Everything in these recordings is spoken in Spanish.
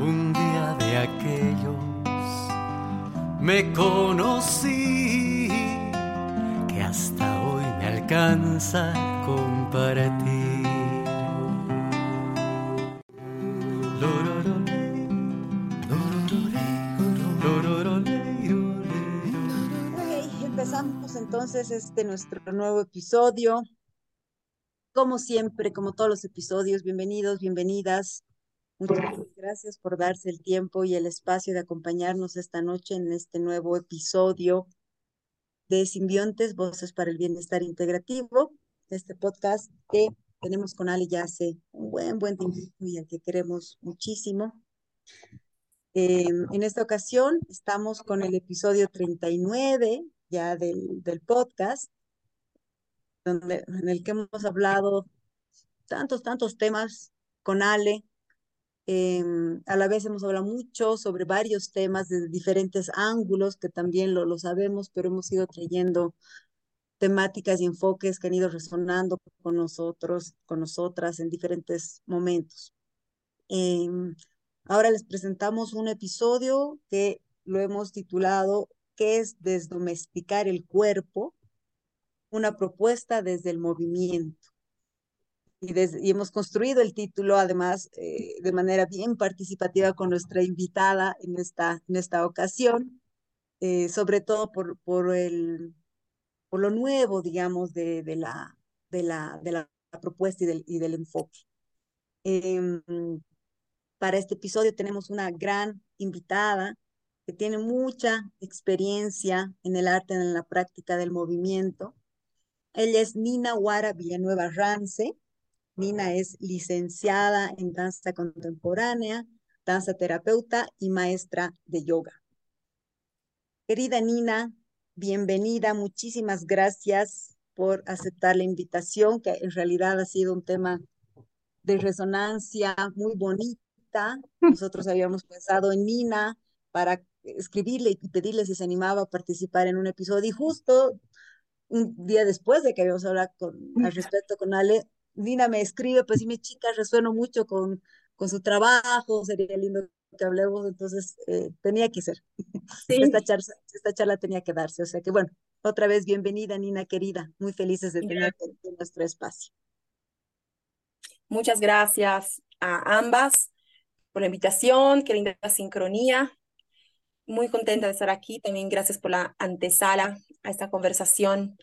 un día de aquellos me conocí que hasta hoy me alcanza compartir. empezamos entonces este nuestro nuevo episodio. Como siempre, como todos los episodios, bienvenidos, bienvenidas. Muchas gracias por darse el tiempo y el espacio de acompañarnos esta noche en este nuevo episodio de Simbiontes, Voces para el Bienestar Integrativo, este podcast que tenemos con Ali ya hace un buen, buen tiempo y al que queremos muchísimo. Em, en esta ocasión estamos con el episodio 39 ya del, del podcast, en el que hemos hablado tantos, tantos temas con Ale. Em, a la vez hemos hablado mucho sobre varios temas de diferentes ángulos, que también lo, lo sabemos, pero hemos ido trayendo temáticas y enfoques que han ido resonando con nosotros, con nosotras en diferentes momentos. Em, ahora les presentamos un episodio que lo hemos titulado ¿Qué es desdomesticar el cuerpo? Una propuesta desde el movimiento. Y, y hemos construido el título, además, eh, de manera bien participativa con nuestra invitada en esta, en esta ocasión, eh, sobre todo por, por el por lo nuevo, digamos, de, de, la, de, la, de la propuesta y del, y del enfoque. Em, para este episodio tenemos una gran invitada que tiene mucha experiencia en el arte, en la práctica del movimiento. Ella es Nina Guara Villanueva Rance. Nina es licenciada en danza contemporánea, danza terapeuta y maestra de yoga. Querida Nina, bienvenida, muchísimas gracias por aceptar la invitación, que en realidad ha sido un tema de resonancia muy bonita. Nosotros habíamos pensado en Nina para escribirle y pedirle si se animaba a participar en un episodio y justo un día después de que habíamos hablado con, al respecto con Ale, Nina me escribe, pues me chica, resueno mucho con, con su trabajo, sería lindo que hablemos, entonces eh, tenía que ser. Esta, charla, esta charla tenía que darse, o sea que bueno, otra vez bienvenida Nina querida, muy felices de tenerte en nuestro espacio. Muchas gracias a ambas por la invitación, qué linda sincronía. Muy contenta de estar aquí, también gracias por la antesala a esta conversación,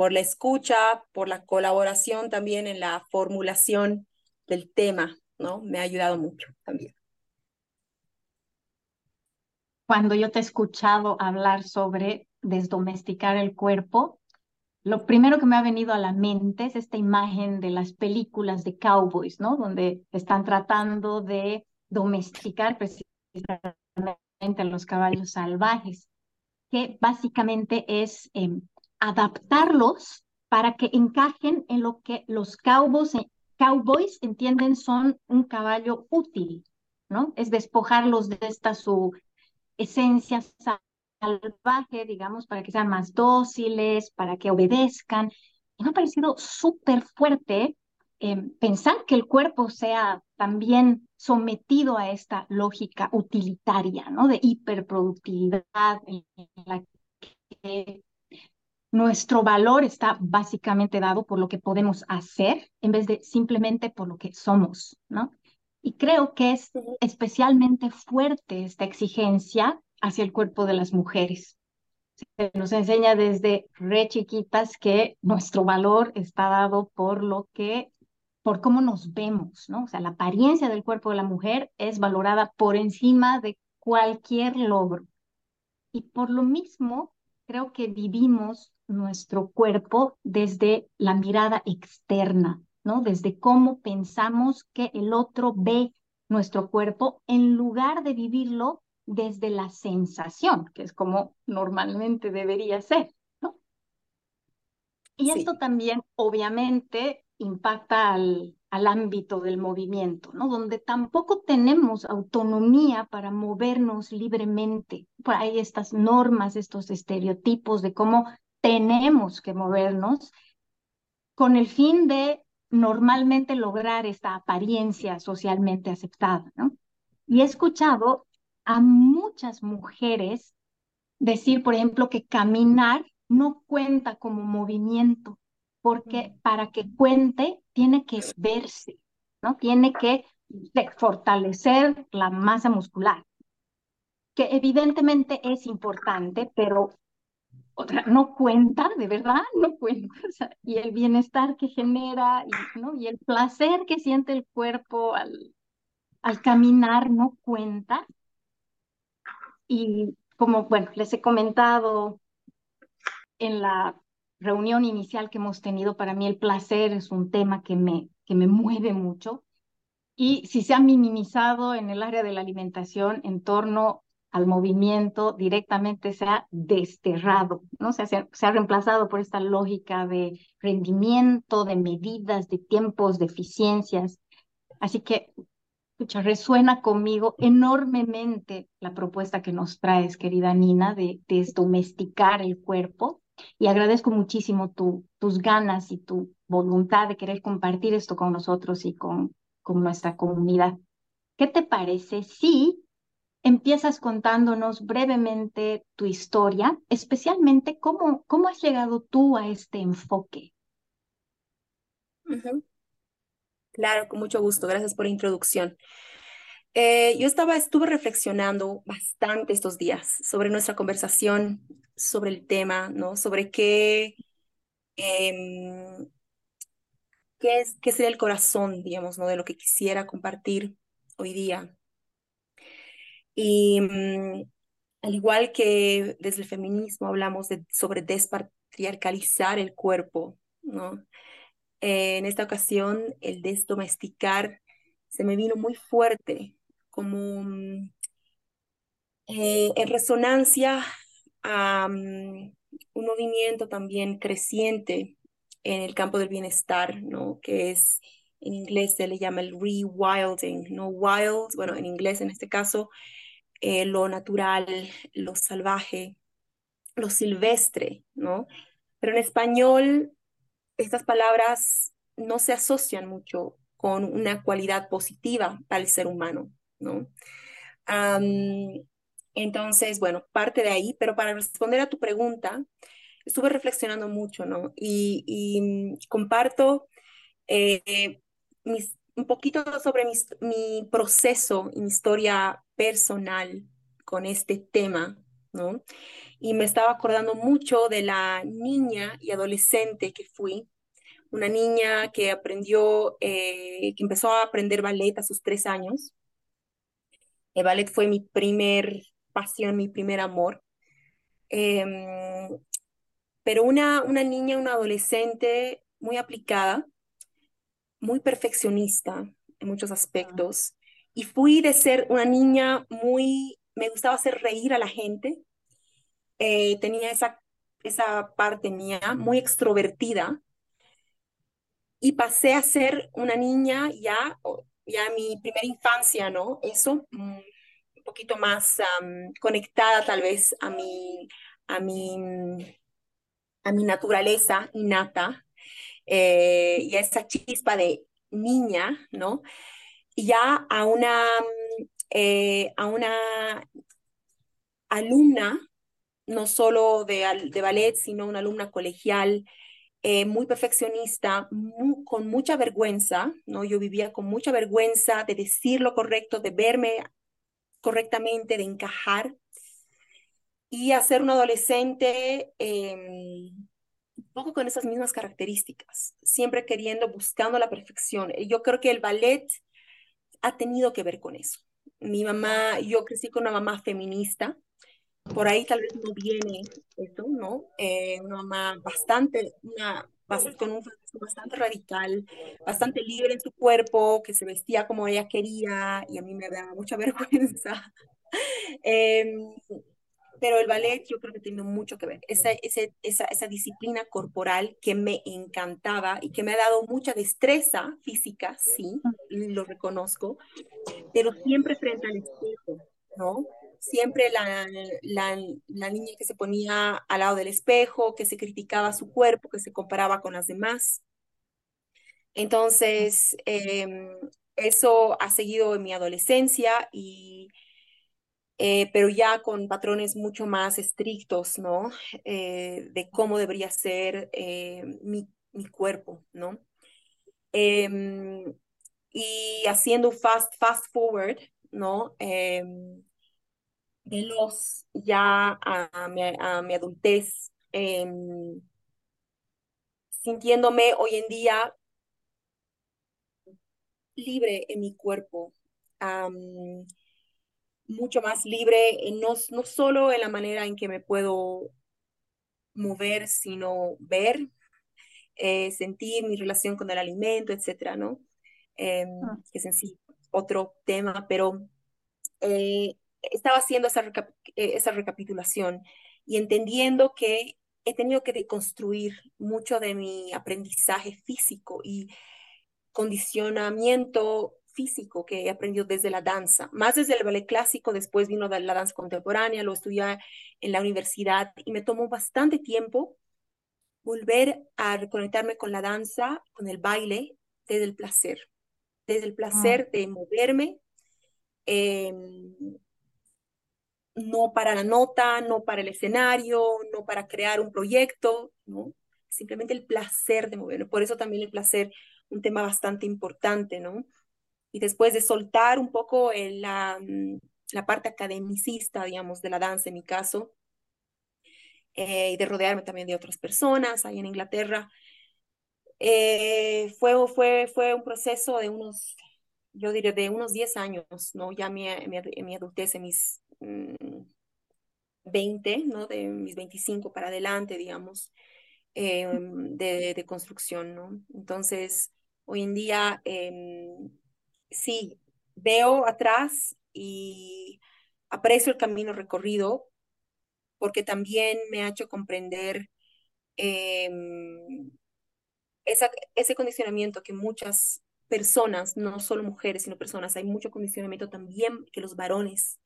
por la escucha, por la colaboración también en la formulación del tema, ¿no? Me ha ayudado mucho también cuando yo te he escuchado hablar sobre desdomesticar el cuerpo, lo primero que me ha venido a la mente es esta imagen de las películas de cowboys, ¿no? Donde están tratando de domesticar precisamente a los caballos salvajes, que básicamente es em, adaptarlos para que encajen en lo que los cowboys, cowboys entienden son un caballo útil, ¿no? Es despojarlos de esta su esencia salvaje, digamos, para que sean más dóciles, para que obedezcan. Me ha parecido súper fuerte eh, pensar que el cuerpo sea también sometido a esta lógica utilitaria, ¿no? De hiperproductividad, en la que nuestro valor está básicamente dado por lo que podemos hacer en vez de simplemente por lo que somos, ¿no? Y creo que es especialmente fuerte esta exigencia hacia el cuerpo de las mujeres. Se nos enseña desde re chiquitas que nuestro valor está dado por lo que, por cómo nos vemos, ¿no? O sea, la apariencia del cuerpo de la mujer es valorada por encima de cualquier logro. Y por lo mismo, creo que vivimos nuestro cuerpo desde la mirada externa, ¿no? Desde cómo pensamos que el otro ve nuestro cuerpo en lugar de vivirlo desde la sensación, que es como normalmente debería ser, ¿no? Y esto también obviamente impacta al, al ámbito del movimiento, ¿no? Donde tampoco tenemos autonomía para movernos libremente. Por ahí estas normas, estos estereotipos de cómo tenemos que movernos con el fin de normalmente lograr esta apariencia socialmente aceptada, ¿no? Y he escuchado a muchas mujeres decir, por ejemplo, que caminar no cuenta como movimiento, porque para que cuente tiene que verse, ¿no? Tiene que fortalecer la masa muscular, que evidentemente es importante, pero no cuenta, de verdad, no cuenta. y el bienestar que genera y el placer que siente el cuerpo al, al caminar no cuenta. Y como, bueno, les he comentado en la reunión inicial que hemos tenido, para mí el placer es un tema que me, que me mueve mucho. Y si se ha minimizado en el área de la alimentación en torno al movimiento, directamente se ha desterrado, ¿no? Se ha, reemplazado por esta lógica de rendimiento, de medidas, de tiempos, de eficiencias. Así que escucha, resuena conmigo enormemente la propuesta que nos traes, querida Nina, de desdomesticar el cuerpo. Y agradezco muchísimo tu, tus ganas y tu voluntad de querer compartir esto con nosotros y con, con nuestra comunidad. ¿Qué te parece si empiezas contándonos brevemente tu historia, especialmente cómo, cómo has llegado tú a este enfoque? Claro, con mucho gusto. Gracias por la introducción. Eh, yo estaba, estuve reflexionando bastante estos días sobre nuestra conversación, sobre el tema, ¿no? Sobre qué, em, qué, es, qué sería el corazón, digamos, ¿no? De lo que quisiera compartir hoy día. Y mm, al igual que desde el feminismo hablamos de, sobre despatriarcalizar el cuerpo, ¿no? Eh, en esta ocasión, el desdomesticar se me vino muy fuerte, como mm, eh, en resonancia a mm, un movimiento también creciente en el campo del bienestar, ¿no? Que es, en inglés se le llama el rewilding, ¿no? Wild, bueno, en inglés en este caso, eh, lo natural, lo salvaje, lo silvestre, ¿no? Pero en español estas palabras no se asocian mucho con una cualidad positiva para el ser humano, ¿no? entonces, bueno, parte de ahí, pero para responder a tu pregunta, estuve reflexionando mucho, ¿no? Y, mm, comparto eh, un poquito sobre mi proceso y mi historia personal con este tema, ¿no? Y me estaba acordando mucho de la niña y adolescente que fui, una niña que aprendió, eh, que empezó a aprender ballet a sus tres años. El ballet fue mi primer pasión, mi primer amor. Em, pero una, una niña, una adolescente muy aplicada, muy perfeccionista en muchos aspectos. Y fui de ser una niña muy, me gustaba hacer reír a la gente. Eh, tenía esa, esa parte mía muy extrovertida y pasé a ser una niña ya, ya mi primera infancia, ¿no? Eso, mm, un poquito más conectada tal vez a mi, a mi, a mi naturaleza innata eh, y a esa chispa de niña, ¿no? Y ya a una, eh, a una alumna, no solo de, ballet, sino una alumna colegial, eh, muy perfeccionista, con mucha vergüenza, ¿no? Yo vivía con mucha vergüenza de decir lo correcto, de verme correctamente, de encajar. Y a ser un adolescente em, poco con esas mismas características, siempre queriendo, buscando la perfección. Yo creo que el ballet ha tenido que ver con eso. Mi mamá, yo crecí con una mamá feminista, por ahí tal vez no viene eso, ¿no? Eh, una mamá bastante, una, con un bastante radical, bastante libre en su cuerpo, que se vestía como ella quería y a mí me daba mucha vergüenza. Em, pero el ballet yo creo que tiene mucho que ver, esa, esa, esa, disciplina corporal que me encantaba y que me ha dado mucha destreza física, sí, lo reconozco, pero siempre frente al espejo, ¿no? siempre la, la, niña que se ponía al lado del espejo, que se criticaba su cuerpo, que se comparaba con las demás. Entonces, em, eso ha seguido en mi adolescencia y eh, pero ya con patrones mucho más estrictos, ¿no? Eh, de cómo debería ser eh, mi, mi, cuerpo, ¿no? Em, y haciendo fast, fast forward, ¿no? Em, de los ya a, mi, a mi, adultez, em, sintiéndome hoy en día libre en mi cuerpo, mucho más libre, no, no solo en la manera en que me puedo mover, sino ver, eh, sentir mi relación con el alimento, etcétera, ¿no? Eh, que es en sí otro tema, pero eh, estaba haciendo esa, eh, esa recapitulación y entendiendo que he tenido que deconstruir mucho de mi aprendizaje físico y condicionamiento físico que he aprendido desde la danza, más desde el ballet clásico, después vino la, la danza contemporánea, lo estudié en la universidad y me tomó bastante tiempo volver a reconectarme con la danza, con el baile, desde el placer, desde el placer ah. de moverme, eh, no para la nota, no para el escenario, no para crear un proyecto, ¿no? Simplemente el placer de moverme. Por eso también el placer, un tema bastante importante, ¿no? Y después de soltar un poco el, la, mm, la, parte academicista, digamos, de la danza en mi caso, eh, y de rodearme también de otras personas ahí en Inglaterra, eh, fue, fue, fue un proceso de unos, yo diría, de unos 10 años, ¿no? Ya mi, mi, mi adultez, en mis 20, mm, ¿no? De mis 25 para adelante, digamos, eh, de, de, construcción, ¿no? Entonces, hoy en día... Sí, veo atrás y aprecio el camino recorrido porque también me ha hecho comprender em, ese condicionamiento que muchas personas, no solo mujeres, sino personas, hay mucho condicionamiento también que los varones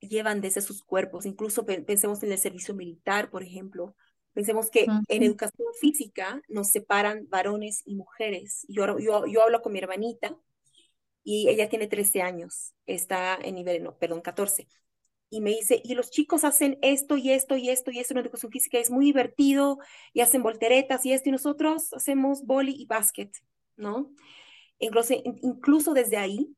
llevan desde sus cuerpos, incluso pensemos en el servicio militar, por ejemplo, pensemos que en educación física nos separan varones y mujeres. Yo, yo, yo hablo con mi hermanita y ella tiene 13 años, está en nivel, no, perdón, 14. Y me dice, y los chicos hacen esto y esto y esto y esto en educación física, es muy divertido y hacen volteretas y esto y nosotros hacemos boli y básquet, ¿no? Incluso, incluso desde ahí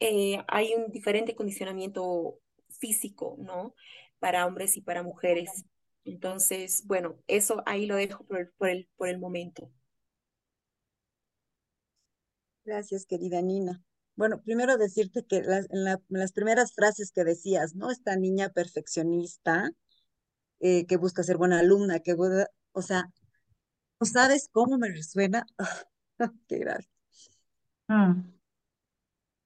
eh, hay un diferente condicionamiento físico, ¿no? Para hombres y para mujeres. Entonces, bueno, eso ahí lo dejo por por el, por el momento. Gracias, querida Nina. Bueno, primero decirte que las, en, las primeras frases que decías, ¿no? Esta niña perfeccionista eh, que busca ser buena alumna, que, o sea, ¿no sabes cómo me resuena? Qué gracia. Mm.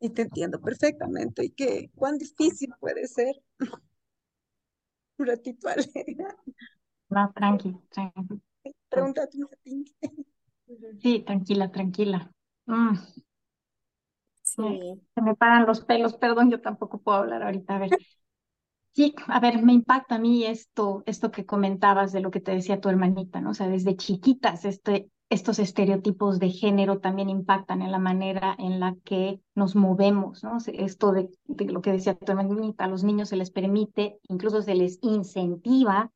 Y te entiendo perfectamente. Y que cuán difícil puede ser. Un ratito alegre. No, tranqui, tranqui. Pregúntate Sí, tranquila, tranquila. Mm. Sí. Se me paran los pelos, perdón, yo tampoco puedo hablar ahorita. A ver. Sí, a ver, me impacta a mí esto, esto que comentabas de lo que te decía tu hermanita, ¿no? O sea, desde chiquitas, este, estos estereotipos de género también impactan en la manera en la que nos movemos, ¿no? Esto de, de lo que decía tu hermanita, a los niños se les permite, incluso se les incentiva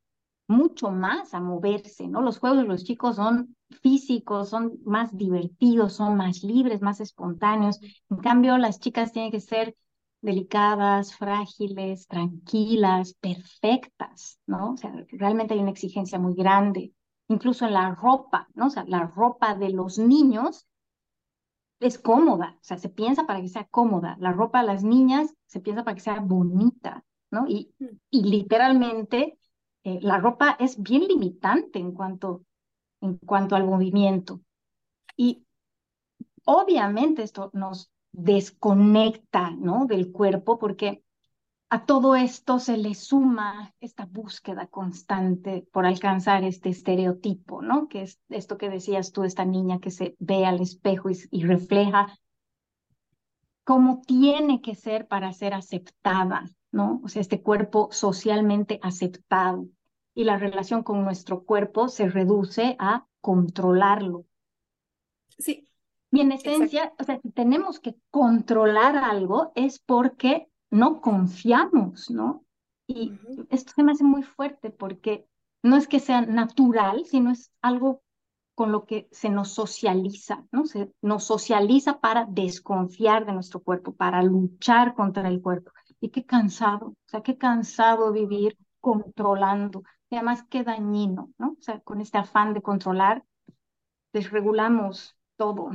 mucho más a moverse, ¿no? Los juegos de los chicos son físicos, son más divertidos, son más libres, más espontáneos. En cambio, las chicas tienen que ser delicadas, frágiles, tranquilas, perfectas, ¿no? O sea, realmente hay una exigencia muy grande. Incluso en la ropa, ¿no? O sea, la ropa de los niños es cómoda, o sea, se piensa para que sea cómoda. La ropa de las niñas se piensa para que sea bonita, ¿no? Y, mm. y literalmente eh, la ropa es bien limitante en cuanto, en cuanto al movimiento. Y obviamente esto nos desconecta ¿no? del cuerpo porque a todo esto se le suma esta búsqueda constante por alcanzar este estereotipo, ¿no? Que es esto que decías tú, esta niña que se ve al espejo y, y refleja cómo tiene que ser para ser aceptada, ¿no? O sea, este cuerpo socialmente aceptado y la relación con nuestro cuerpo se reduce a controlarlo. Sí, Y en esencia, o sea, si tenemos que controlar algo es porque no confiamos, ¿no? Y esto se me hace muy fuerte porque no es que sea natural, sino es algo con lo que se nos socializa, ¿no? Se nos socializa para desconfiar de nuestro cuerpo, para luchar contra el cuerpo. Y qué cansado, o sea, qué cansado vivir controlando. Y además qué dañino, ¿no? O sea, con este afán de controlar, desregulamos todo.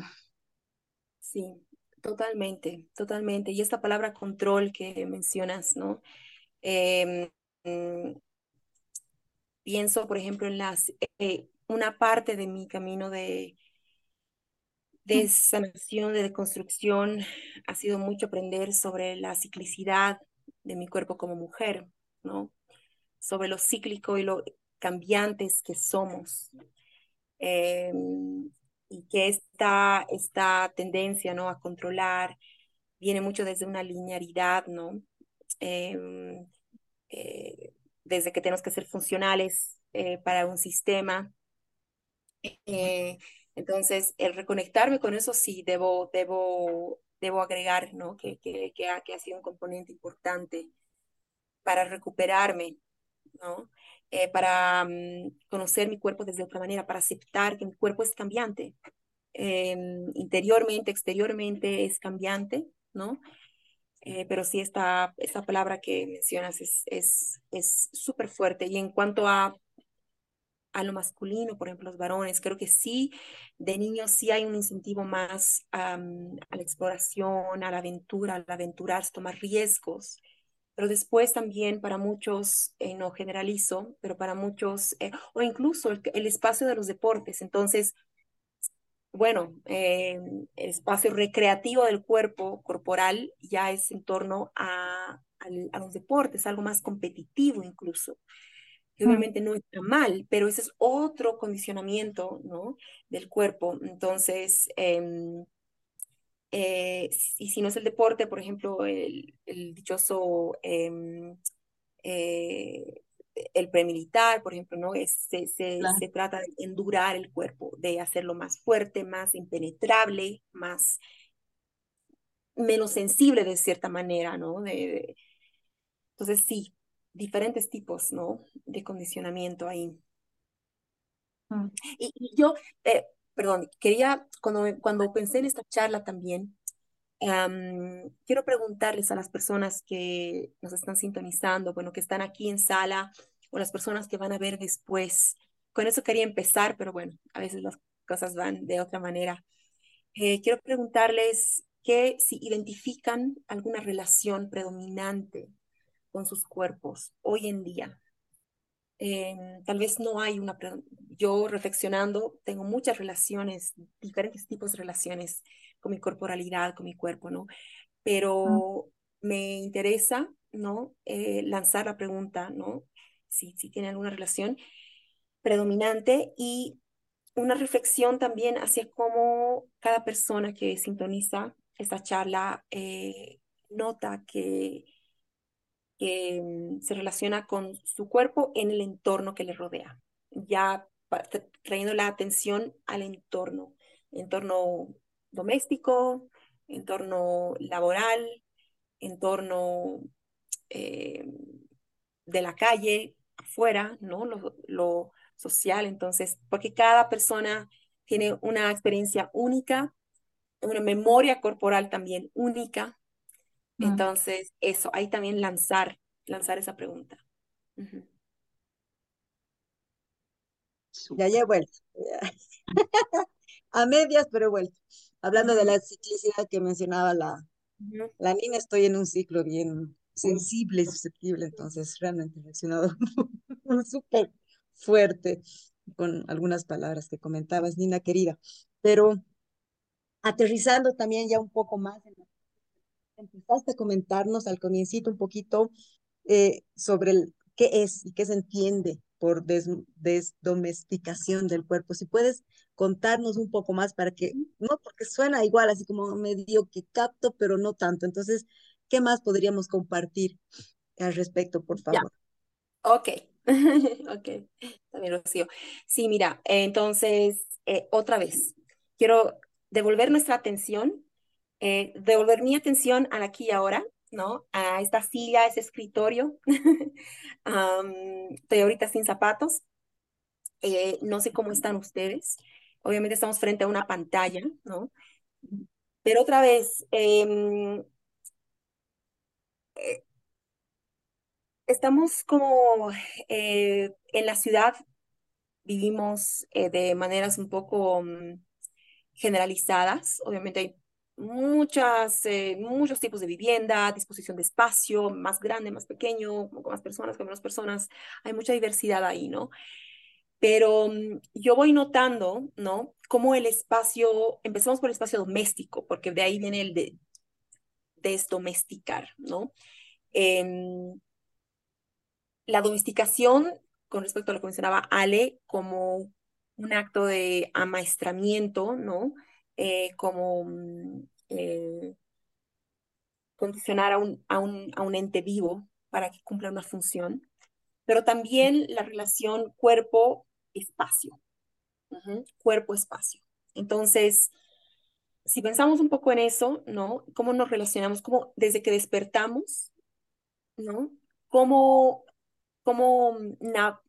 Sí, totalmente, totalmente. Y esta palabra control que mencionas, ¿no? Em, mm, pienso, por ejemplo, en las, eh, una parte de mi camino de, de sanación, de construcción, ha sido mucho aprender sobre la ciclicidad de mi cuerpo como mujer, ¿no? Sobre lo cíclico y lo cambiantes que somos. Em, y que esta, esta tendencia, ¿no? A controlar viene mucho desde una linearidad, ¿no? Em, eh, desde que tenemos que ser funcionales eh, para un sistema. Eh, entonces, el reconectarme con eso sí, debo, debo, debo agregar, ¿no? Que, que, que, ha, que ha sido un componente importante para recuperarme, ¿no? para mm, conocer mi cuerpo desde otra manera, para aceptar que mi cuerpo es cambiante. Em, interiormente, exteriormente es cambiante, ¿no? Eh, pero sí esta, esta palabra que mencionas es súper es, fuerte. Y en cuanto a, a lo masculino, por ejemplo, los varones, creo que sí, de niños sí hay un incentivo más a la exploración, a la aventura, al aventurarse, tomar riesgos. Pero después también para muchos, eh, no generalizo, pero para muchos, eh, o incluso el, el espacio de los deportes. Entonces, bueno, eh, el espacio recreativo del cuerpo corporal ya es en torno a, los deportes, algo más competitivo incluso. Que mm. obviamente no está mal, pero ese es otro condicionamiento ¿no? del cuerpo. Entonces, em, eh, y si no es el deporte, por ejemplo, el, dichoso em, eh, el premilitar, por ejemplo, ¿no? Es, se, se, se, trata de endurar el cuerpo, de hacerlo más fuerte, más impenetrable, más menos sensible de cierta manera, ¿no? De, entonces, sí, diferentes tipos, ¿no? De condicionamiento ahí. Mm. Y, yo, eh, perdón, quería, cuando, cuando pensé en esta charla también, quiero preguntarles a las personas que nos están sintonizando, bueno, que están aquí en sala o las personas que van a ver después. Con eso quería empezar, pero bueno, a veces las cosas van de otra manera. Eh, quiero preguntarles que si identifican alguna relación predominante con sus cuerpos hoy en día. Em, tal vez no hay una, yo reflexionando, tengo muchas relaciones, diferentes tipos de relaciones con mi corporalidad, con mi cuerpo, ¿no? Pero me interesa, ¿no? Eh, lanzar la pregunta, ¿no? Si, si tiene alguna relación predominante y una reflexión también hacia cómo cada persona que sintoniza esta charla eh, nota que mm, se relaciona con su cuerpo en el entorno que le rodea, ya trayendo la atención al entorno, entorno doméstico, entorno laboral, entorno eh, de la calle, afuera, ¿no? Lo social, entonces, porque cada persona tiene una experiencia única, una memoria corporal también única, entonces, eso, ahí también lanzar, lanzar esa pregunta. Ya, ya he vuelto. A medias, pero he vuelto. Hablando de la ciclicidad que mencionaba la, la niña, estoy en un ciclo bien sensible y susceptible, entonces realmente he reaccionado súper fuerte con algunas palabras que comentabas, Nina querida. Pero aterrizando también ya un poco más en la empezaste a comentarnos al comiencito un poquito eh, sobre el, qué es y qué se entiende por desdomesticación del cuerpo. Si puedes contarnos un poco más para que, no, porque suena igual, así como medio que capto, pero no tanto. Entonces, ¿qué más podríamos compartir al respecto, por favor? Ok, ok, también lo sigo. Sí, mira, entonces, eh, otra vez, quiero devolver nuestra atención, eh, devolver mi atención al aquí y ahora, ¿no? A esta silla, a ese escritorio. estoy ahorita sin zapatos. Eh, no sé cómo están ustedes. Obviamente estamos frente a una pantalla, ¿no? Pero otra vez, em, eh, estamos como en la ciudad, vivimos de maneras un poco mm, generalizadas. Obviamente hay muchas, eh, muchos tipos de vivienda, disposición de espacio, más grande, más pequeño, con más personas, con menos personas. Hay mucha diversidad ahí, ¿no? Pero mm, yo voy notando, ¿no? Cómo el espacio, empezamos por el espacio doméstico, porque de ahí viene el de desdomesticar, ¿no? Em, la domesticación, con respecto a lo que mencionaba Ale, como un acto de amaestramiento, ¿no? Eh, como mm, eh, condicionar a un, a, un, a un ente vivo para que cumpla una función, pero también la relación cuerpo-espacio, cuerpo-espacio. Entonces, si pensamos un poco en eso, ¿no? ¿Cómo nos relacionamos? ¿Cómo desde que despertamos, ¿no? ¿Cómo, cómo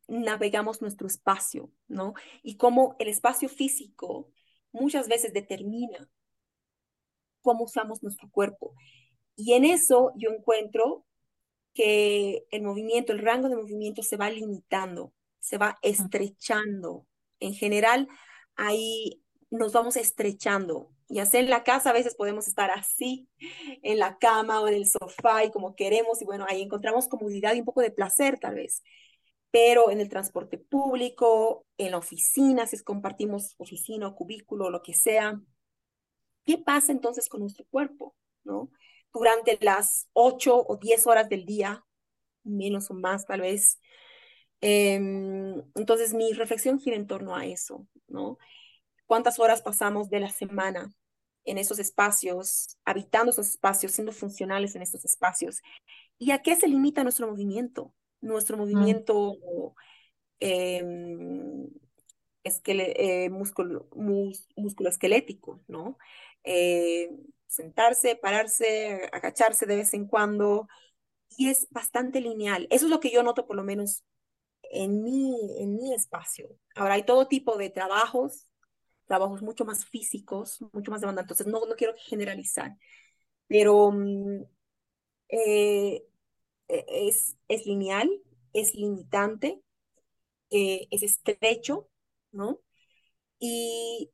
navegamos nuestro espacio, ¿no? Y cómo el espacio físico muchas veces determina cómo usamos nuestro cuerpo. Y en eso yo encuentro que el movimiento, el rango de movimiento se va limitando, se va estrechando. En general, ahí nos vamos estrechando. Y así en la casa a veces podemos estar así, en la cama o en el sofá y como queremos, y bueno, ahí encontramos comodidad y un poco de placer tal vez pero en el transporte público, en la oficina, si compartimos oficina o cubículo o lo que sea, ¿qué pasa entonces con nuestro cuerpo? ¿no? Durante las ocho o diez horas del día, menos o más tal vez. Em, entonces mi reflexión gira en torno a eso, ¿no? ¿Cuántas horas pasamos de la semana en esos espacios, habitando esos espacios, siendo funcionales en estos espacios? ¿Y a qué se limita nuestro movimiento? nuestro mm. movimiento eh, músculo, esquelético, ¿no? Eh, sentarse, pararse, agacharse de vez en cuando, y es bastante lineal. Eso es lo que yo noto por lo menos en mi, en mi espacio. Ahora hay todo tipo de trabajos, trabajos mucho más físicos, mucho más demandantes, no, no quiero generalizar, pero mm, eh, e, es, es lineal, es limitante, eh, es estrecho, ¿no? Y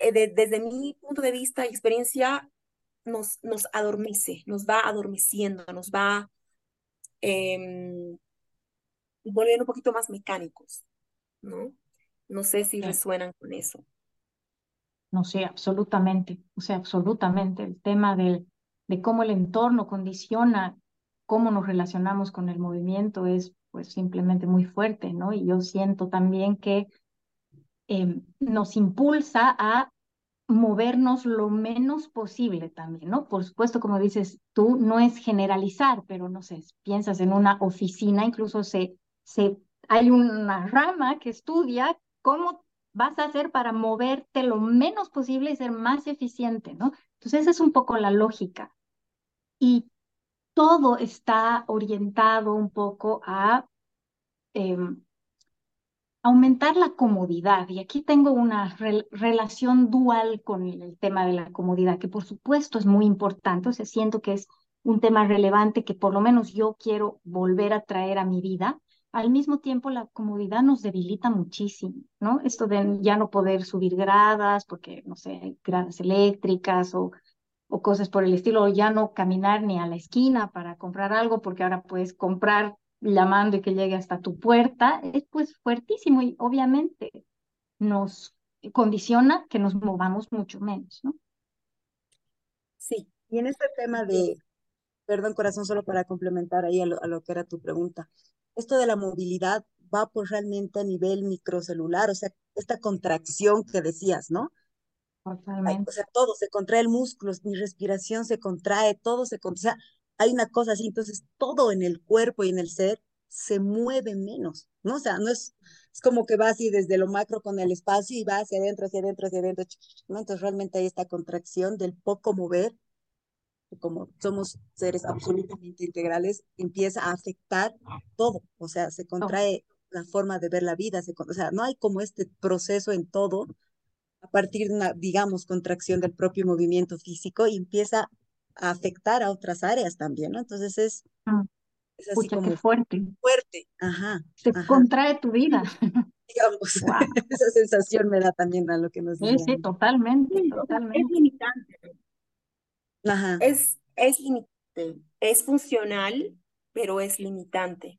eh, desde mi punto de vista y experiencia, nos, nos adormece, nos va adormeciendo, nos va eh, volviendo un poquito más mecánicos, ¿no? No sé si resuenan con eso. No sé, absolutamente, o sea, absolutamente. El tema del, de cómo el entorno condiciona cómo nos relacionamos con el movimiento es pues simplemente muy fuerte, ¿no? Y yo siento también que em, nos impulsa a movernos lo menos posible también, ¿no? Por supuesto, como dices tú, no es generalizar, pero no sé, piensas en una oficina, incluso se, se, hay una rama que estudia cómo vas a hacer para moverte lo menos posible y ser más eficiente, ¿no? Entonces, esa es un poco la lógica. Y todo está orientado un poco a em, aumentar la comodidad. Y aquí tengo una relación dual con el tema de la comodidad, que por supuesto es muy importante. O sea, siento que es un tema relevante que por lo menos yo quiero volver a traer a mi vida. Al mismo tiempo, la comodidad nos debilita muchísimo, ¿no? Esto de ya no poder subir gradas, porque, no sé, gradas eléctricas o o cosas por el estilo, o ya no caminar ni a la esquina para comprar algo, porque ahora puedes comprar llamando y que llegue hasta tu puerta, es pues fuertísimo y obviamente nos condiciona que nos movamos mucho menos, ¿no? Sí, y en este tema de, perdón corazón, solo para complementar ahí a lo, a lo que era tu pregunta, esto de la movilidad va pues realmente a nivel microcelular, o sea, esta contracción que decías, ¿no? Totalmente. O sea, todo se contrae el músculo, mi respiración se contrae, todo se contrae. O sea, hay una cosa así, entonces todo en el cuerpo y en el ser se mueve menos, ¿no? O sea, no es, es como que va así desde lo macro con el espacio y va hacia adentro, hacia adentro, hacia adentro, ¿no? Entonces realmente hay esta contracción del poco mover, como somos seres absolutamente integrales, empieza a afectar todo, o sea, se contrae la forma de ver la vida, se, o sea, no hay como este proceso en todo a partir de una, digamos, contracción del propio movimiento físico y empieza a afectar a otras áreas también, ¿no? Entonces es, mm. es así como fuerte. Fuerte, ajá. Se contrae tu vida. Digamos, esa sensación me da también a lo que nos Sí, sí, totalmente, totalmente. Es limitante. Ajá. Es, es limitante, es funcional, pero es limitante.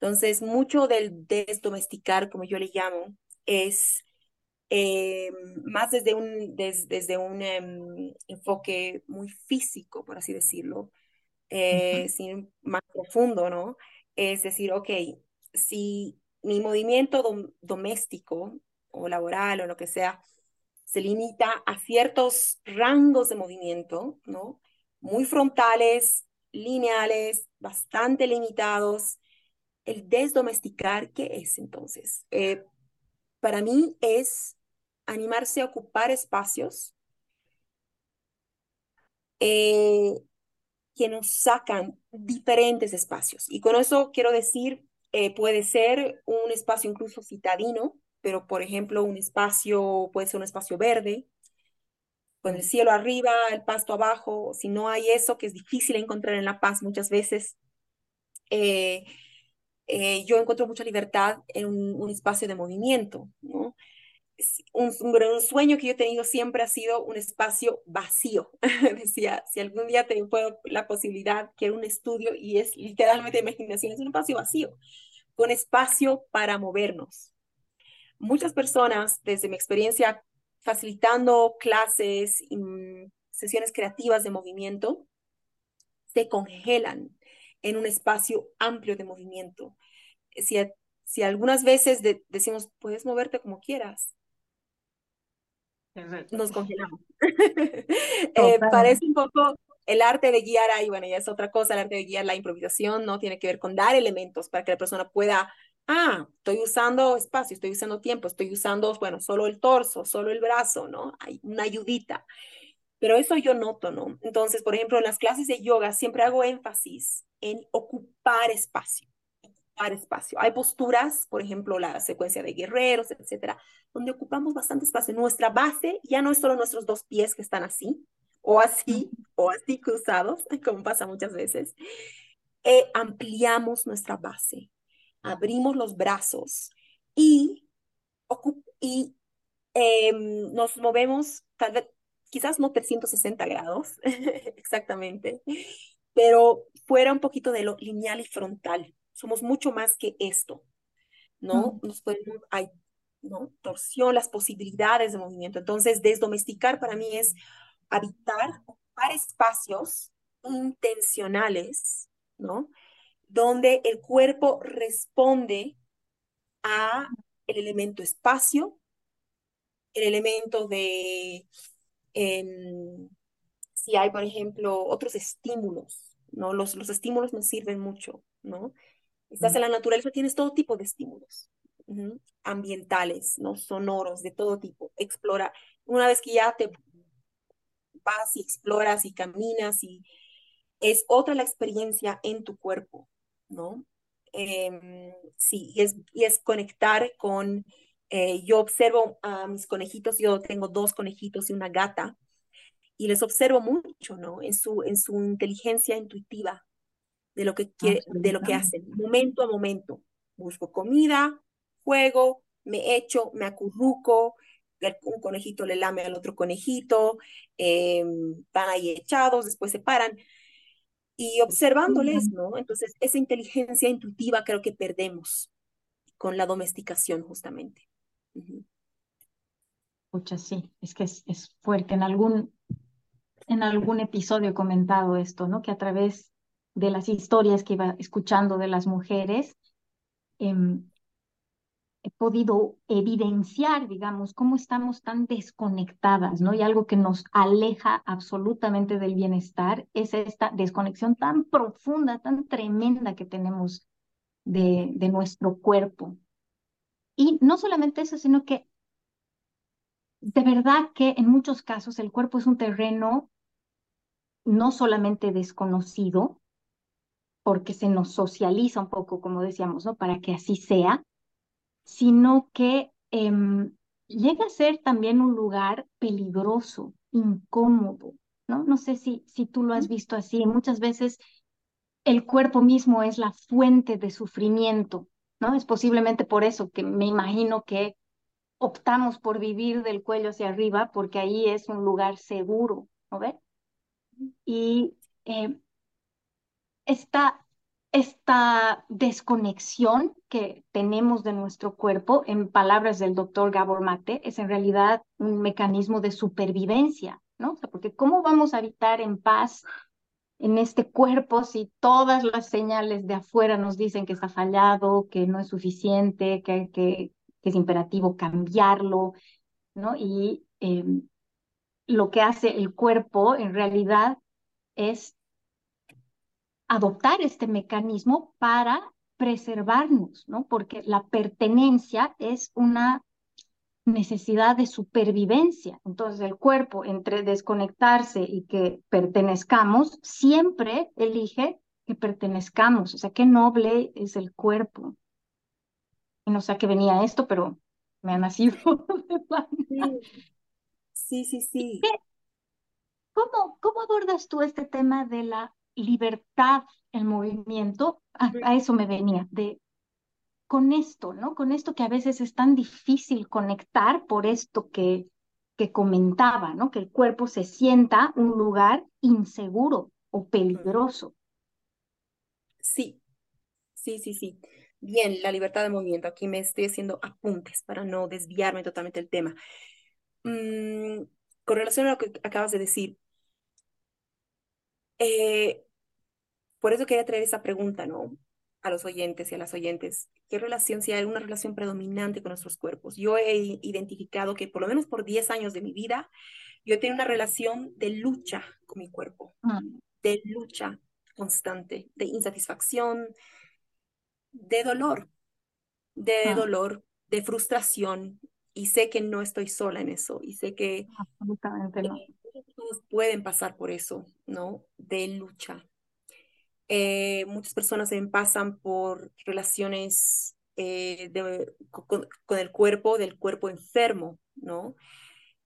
Entonces, mucho del desdomesticar, como yo le llamo, es eh, más desde un, desde un em, enfoque muy físico, por así decirlo, eh, sin, más profundo, ¿no? Es decir, ok, si mi movimiento doméstico o laboral o lo que sea se limita a ciertos rangos de movimiento, ¿no? Muy frontales, lineales, bastante limitados. El desdomesticar, ¿qué es entonces? Eh, para mí es animarse a ocupar espacios eh, que nos sacan diferentes espacios. Y con eso quiero decir, eh, puede ser un espacio incluso citadino, pero por ejemplo un espacio, puede ser un espacio verde, con el cielo arriba, el pasto abajo, si no hay eso, que es difícil encontrar en La Paz muchas veces, eh, yo encuentro mucha libertad en un, un espacio de movimiento, ¿no? Un, un, sueño que yo he tenido siempre ha sido un espacio vacío. Decía, si algún día tengo la posibilidad, quiero un estudio y es literalmente imaginación, es un espacio vacío, con espacio para movernos. Muchas personas, desde mi experiencia facilitando clases y sesiones creativas de movimiento, se congelan en un espacio amplio de movimiento. Si, si algunas veces decimos, puedes moverte como quieras, nos congelamos. eh, parece un poco el arte de guiar ahí, bueno, ya es otra cosa, el arte de guiar la improvisación, ¿no? Tiene que ver con dar elementos para que la persona pueda, ah, estoy usando espacio, estoy usando tiempo, estoy usando, bueno, solo el torso, solo el brazo, ¿no? Hay una ayudita. Pero eso yo noto, ¿no? Entonces, por ejemplo, en las clases de yoga siempre hago énfasis en ocupar espacio espacio. Hay posturas, por ejemplo, la secuencia de guerreros, etcétera, donde ocupamos bastante espacio. Nuestra base ya no es solo nuestros dos pies que están así, o así, o así cruzados, como pasa muchas veces. Eh, ampliamos nuestra base, abrimos los brazos y, y em, nos movemos, tal vez, quizás no 360 grados exactamente, pero fuera un poquito de lo lineal y frontal somos mucho más que esto, ¿no? Nos podemos, hay, ¿no? Torsión, las posibilidades de movimiento. Entonces, desdomesticar para mí es habitar, ocupar espacios intencionales, ¿no? Donde el cuerpo responde a el elemento espacio, el elemento de, em, si hay, por ejemplo, otros estímulos, ¿no? Los, los estímulos nos sirven mucho, ¿no? Estás en la naturaleza, tienes todo tipo de estímulos ambientales, ¿no? Sonoros, de todo tipo. Explora. Una vez que ya te vas y exploras y caminas y es otra la experiencia en tu cuerpo, ¿no? Em, sí, y es, y es conectar con, eh, yo observo a mis conejitos, yo tengo dos conejitos y una gata, y les observo mucho, ¿no? En su, en su inteligencia intuitiva, de lo que, quiere, de lo que hacen, momento a momento. Busco comida, juego, me echo, me acurruco, un conejito le lame al otro conejito, eh, van ahí echados, después se paran. Y observándoles, ¿no? Entonces, esa inteligencia intuitiva creo que perdemos con la domesticación, justamente. Escucha, sí, es que es, es fuerte. En algún, en algún episodio he comentado esto, ¿no? Que a través de las historias que iba escuchando de las mujeres, em, he podido evidenciar, digamos, cómo estamos tan desconectadas, ¿no? Y algo que nos aleja absolutamente del bienestar es esta desconexión tan profunda, tan tremenda que tenemos de, de nuestro cuerpo. Y no solamente eso, sino que de verdad que en muchos casos el cuerpo es un terreno no solamente desconocido, porque se nos socializa un poco, como decíamos, ¿no? Para que así sea, sino que em, llega a ser también un lugar peligroso, incómodo, ¿no? No sé si, si tú lo has visto así. Muchas veces el cuerpo mismo es la fuente de sufrimiento, ¿no? Es posiblemente por eso que me imagino que optamos por vivir del cuello hacia arriba, porque ahí es un lugar seguro, ¿no ve? Y eh, esta, esta desconexión que tenemos de nuestro cuerpo, en palabras del doctor Gabor Mate, es en realidad un mecanismo de supervivencia, ¿no? Porque ¿cómo vamos a habitar en paz en este cuerpo si todas las señales de afuera nos dicen que está fallado, que no es suficiente, que, que, que es imperativo cambiarlo, ¿no? Y em, lo que hace el cuerpo en realidad es adoptar este mecanismo para preservarnos, ¿no? Porque la pertenencia es una necesidad de supervivencia. Entonces el cuerpo, entre desconectarse y que pertenezcamos, siempre elige que pertenezcamos. O sea, qué noble es el cuerpo. Y no sé a qué venía esto, pero me ha nacido. sí, sí, sí. ¿Cómo, ¿Cómo abordas tú este tema de la libertad en movimiento? A, eso me venía, de con esto, ¿no? Con esto que a veces es tan difícil conectar por esto que, que comentaba, ¿no? Que el cuerpo se sienta un lugar inseguro o peligroso. Sí, sí, sí, sí. Bien, la libertad de movimiento. Aquí me estoy haciendo apuntes para no desviarme totalmente del tema. Mm, con relación a lo que acabas de decir, eh, por eso quería traer esa pregunta, ¿no? A los oyentes y a las oyentes. ¿Qué relación, si hay alguna relación predominante con nuestros cuerpos? Yo he identificado que por lo menos por 10 años de mi vida, yo he tenido una relación de lucha con mi cuerpo, mm. de lucha constante, de insatisfacción, de dolor, de ah. dolor, de frustración. Y sé que no estoy sola en eso. Y sé que Absolutamente no. Eh, pueden pasar por eso, ¿no? De lucha. Eh, muchas personas pasan por relaciones eh, con, el cuerpo, del cuerpo enfermo, ¿no?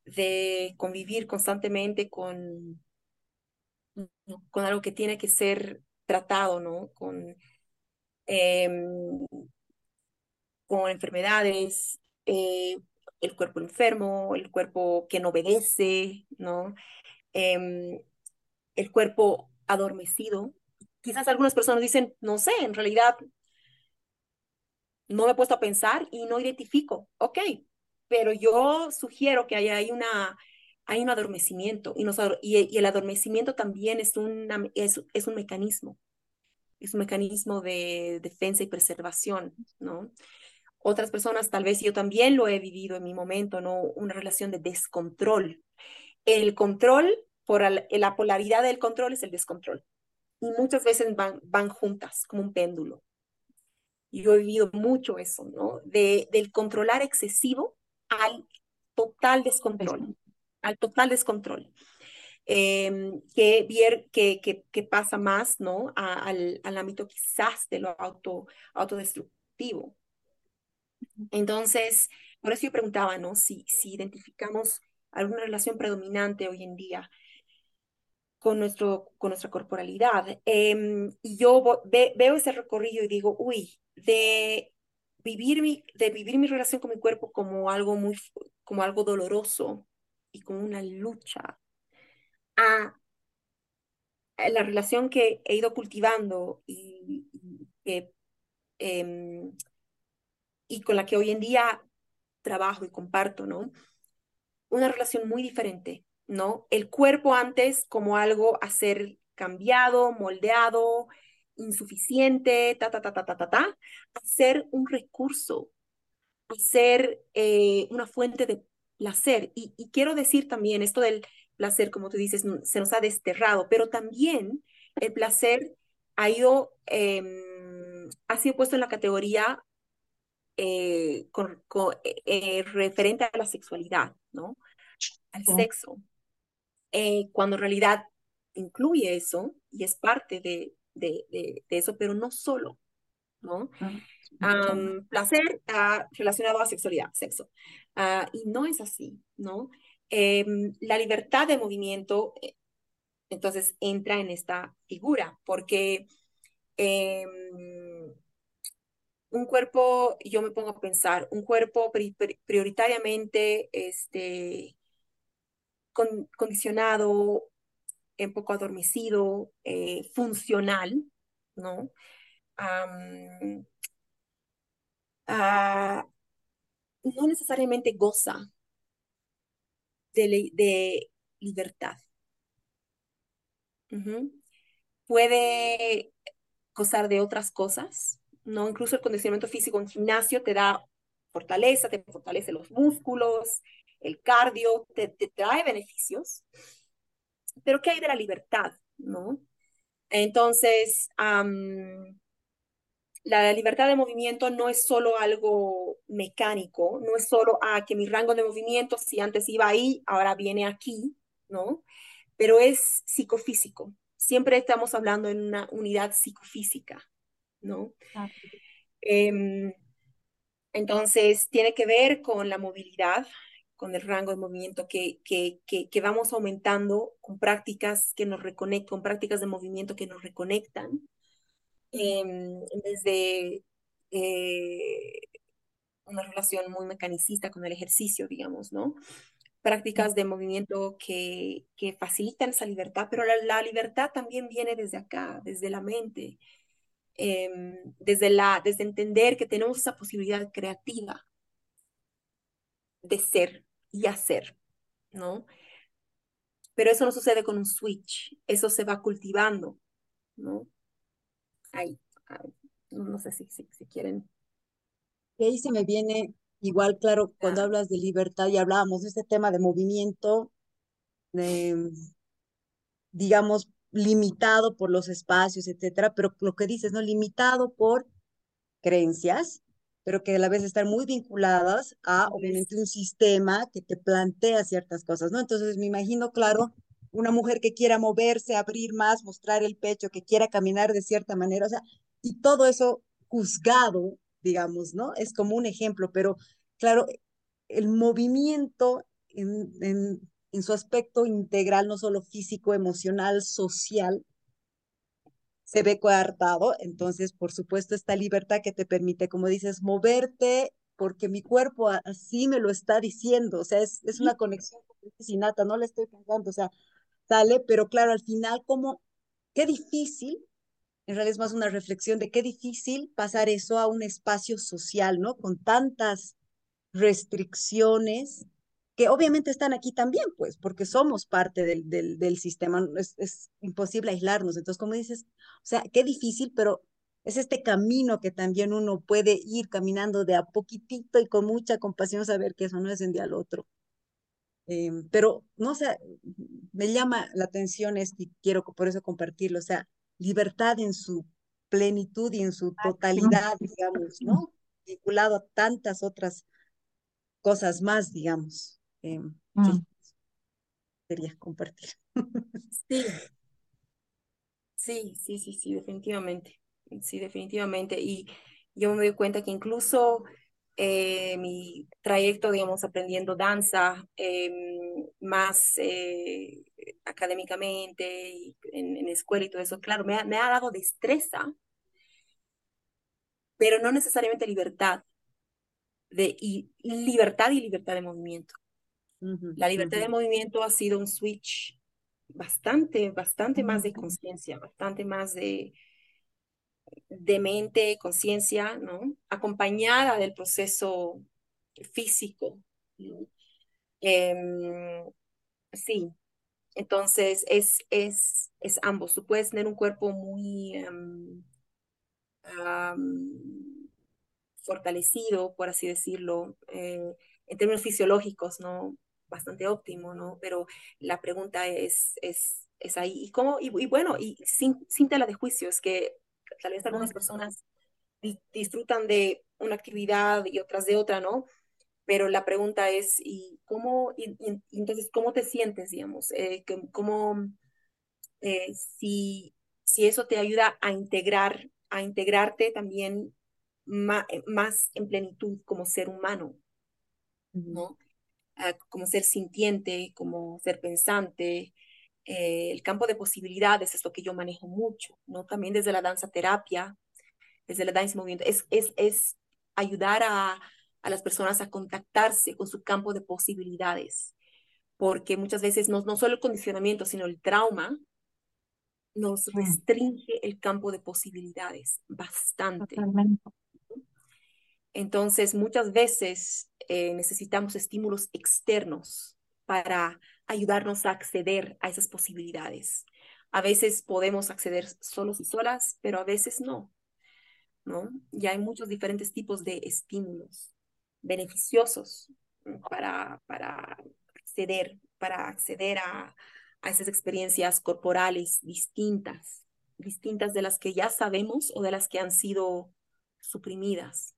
De convivir constantemente con, con algo que tiene que ser tratado, ¿no? Con, em, con enfermedades, eh, el cuerpo enfermo, el cuerpo que no obedece, ¿no? Em, el cuerpo adormecido. Quizás algunas personas dicen, no sé, en realidad no me he puesto a pensar y no identifico. Ok, pero yo sugiero que hay, una, hay un adormecimiento y, el adormecimiento también es, una, es un mecanismo, es un mecanismo de defensa y preservación, ¿no? Otras personas, tal vez yo también lo he vivido en mi momento, ¿no? Una relación de descontrol. El control por la polaridad del control es el descontrol. Y muchas veces van, van juntas, como un péndulo. Yo he vivido mucho eso, ¿no? De, del controlar excesivo al total descontrol, al total descontrol. Em, que, que, que, pasa más, ¿no? al, al, ámbito quizás de lo auto, autodestructivo. Entonces, por eso yo preguntaba, ¿no? Si, si identificamos alguna relación predominante hoy en día con, nuestro, con nuestra corporalidad. Em, y yo veo ese recorrido y digo, uy, de vivir, mi, de vivir mi relación con mi cuerpo como algo, muy, como algo doloroso y como una lucha, a, la relación que he ido cultivando y, em, y con la que hoy en día trabajo y comparto, ¿no? Una relación muy diferente, ¿no? El cuerpo antes como algo a ser cambiado, moldeado, insuficiente, ta, ta, ta, ta, ta, ta, ta, a ser un recurso, a ser eh, una fuente de placer. Y, quiero decir también esto del placer, como tú dices, se nos ha desterrado, pero también el placer ha ido em, ha sido puesto en la categoría eh, con, eh, referente a la sexualidad, ¿no? Al sexo, cuando en realidad incluye eso y es parte de, de, de, eso, pero no solo, ¿no? placer uh, relacionado a sexualidad, sexo. Uh, y no es así, ¿no? Em, la libertad de movimiento, eh, entonces, entra en esta figura, porque em, un cuerpo, yo me pongo a pensar, un cuerpo prioritariamente este, condicionado, un poco adormecido, eh, funcional, ¿no? Ah, no necesariamente goza de, de libertad. Puede gozar de otras cosas, ¿no? Incluso el condicionamiento físico en gimnasio te da fortaleza, te fortalece los músculos, el cardio, te, trae beneficios. Pero ¿qué hay de la libertad, no? Entonces, la libertad de movimiento no es solo algo mecánico, no es solo a ah, que mi rango de movimiento, si antes iba ahí, ahora viene aquí, ¿no? Pero es psicofísico. Siempre estamos hablando en una unidad psicofísica, ¿no? Em, entonces, tiene que ver con la movilidad, con el rango de movimiento que, que, que, vamos aumentando con prácticas que nos reconectan, con prácticas de movimiento que nos reconectan Em, en vez de eh, una relación muy mecanicista con el ejercicio, digamos, ¿no? Prácticas de movimiento que, que facilitan esa libertad, pero la, libertad también viene desde acá, desde la mente, em, desde, la, desde entender que tenemos esa posibilidad creativa de ser y hacer, ¿no? Pero eso no sucede con un switch, eso se va cultivando, ¿no? ahí, no sé si, si, quieren. Y ahí se me viene igual, claro, cuando hablas de libertad y hablábamos de este tema de movimiento, digamos, limitado por los espacios, etcétera, pero lo que dices, ¿no? Limitado por creencias, pero que a la vez están muy vinculadas a, obviamente, un sistema que te plantea ciertas cosas, ¿no? Entonces, me imagino, claro, una mujer que quiera moverse, abrir más, mostrar el pecho, que quiera caminar de cierta manera, o sea, y todo eso juzgado, digamos, ¿no? Es como un ejemplo, pero claro, el movimiento en, en, en su aspecto integral, no solo físico, emocional, social, se ve coartado, entonces, por supuesto, esta libertad que te permite, como dices, moverte porque mi cuerpo así me lo está diciendo, o sea, es, es una conexión sin nata, no le estoy pensando, o sea, sale, pero claro, al final, como, qué difícil, en realidad es más una reflexión de qué difícil pasar eso a un espacio social, ¿no? Con tantas restricciones que obviamente están aquí también, pues, porque somos parte del, del, del sistema, es, es, imposible aislarnos. Entonces, como dices, o sea, qué difícil, pero es este camino que también uno puede ir caminando de a poquitito y con mucha compasión saber que eso no es un día al otro. Em, pero, no sé, me llama la atención esto y quiero por eso compartirlo, o sea, libertad en su plenitud y en su totalidad, digamos, ¿no? Vinculado a tantas otras cosas más, digamos. Eh, sí, quería compartir. Sí. Sí, sí, sí, sí, definitivamente. Sí, definitivamente. Y yo me doy cuenta que incluso eh, mi trayecto, digamos, aprendiendo danza em, más eh, académicamente, y en, en, escuela y todo eso, claro, me ha, me ha dado destreza, pero no necesariamente libertad, de, y libertad y libertad de movimiento. La libertad de movimiento ha sido un switch bastante, bastante más de conciencia, bastante más de, de mente, conciencia, ¿no? Acompañada del proceso físico. Em, sí, entonces es, es, es ambos. Tú puedes tener un cuerpo muy em, fortalecido, por así decirlo, eh, en términos fisiológicos, ¿no? Bastante óptimo, ¿no? Pero la pregunta es, es, es ahí. ¿Y cómo? Y, y bueno, y sin, sin tela de juicio, es que tal vez algunas personas disfrutan de una actividad y otras de otra, ¿no? Pero la pregunta es, ¿y cómo, y, entonces, cómo te sientes, digamos? Eh, ¿Cómo, eh, si, si eso te ayuda a integrar, a integrarte también más, más en plenitud como ser humano, ¿no? Como ser sintiente, como ser pensante. Eh, el campo de posibilidades es lo que yo manejo mucho, ¿no? También desde la danza terapia, desde la danza movimiento, es, es, es ayudar a, a las personas a contactarse con su campo de posibilidades, porque muchas veces no, no solo el condicionamiento, sino el trauma nos restringe el campo de posibilidades bastante. Entonces, muchas veces eh, necesitamos estímulos externos para ayudarnos a acceder a esas posibilidades. A veces podemos acceder solos y solas, pero a veces no. ¿no? Y hay muchos diferentes tipos de estímulos beneficiosos para, para acceder, para acceder a, a esas experiencias corporales distintas, distintas de las que ya sabemos o de las que han sido suprimidas.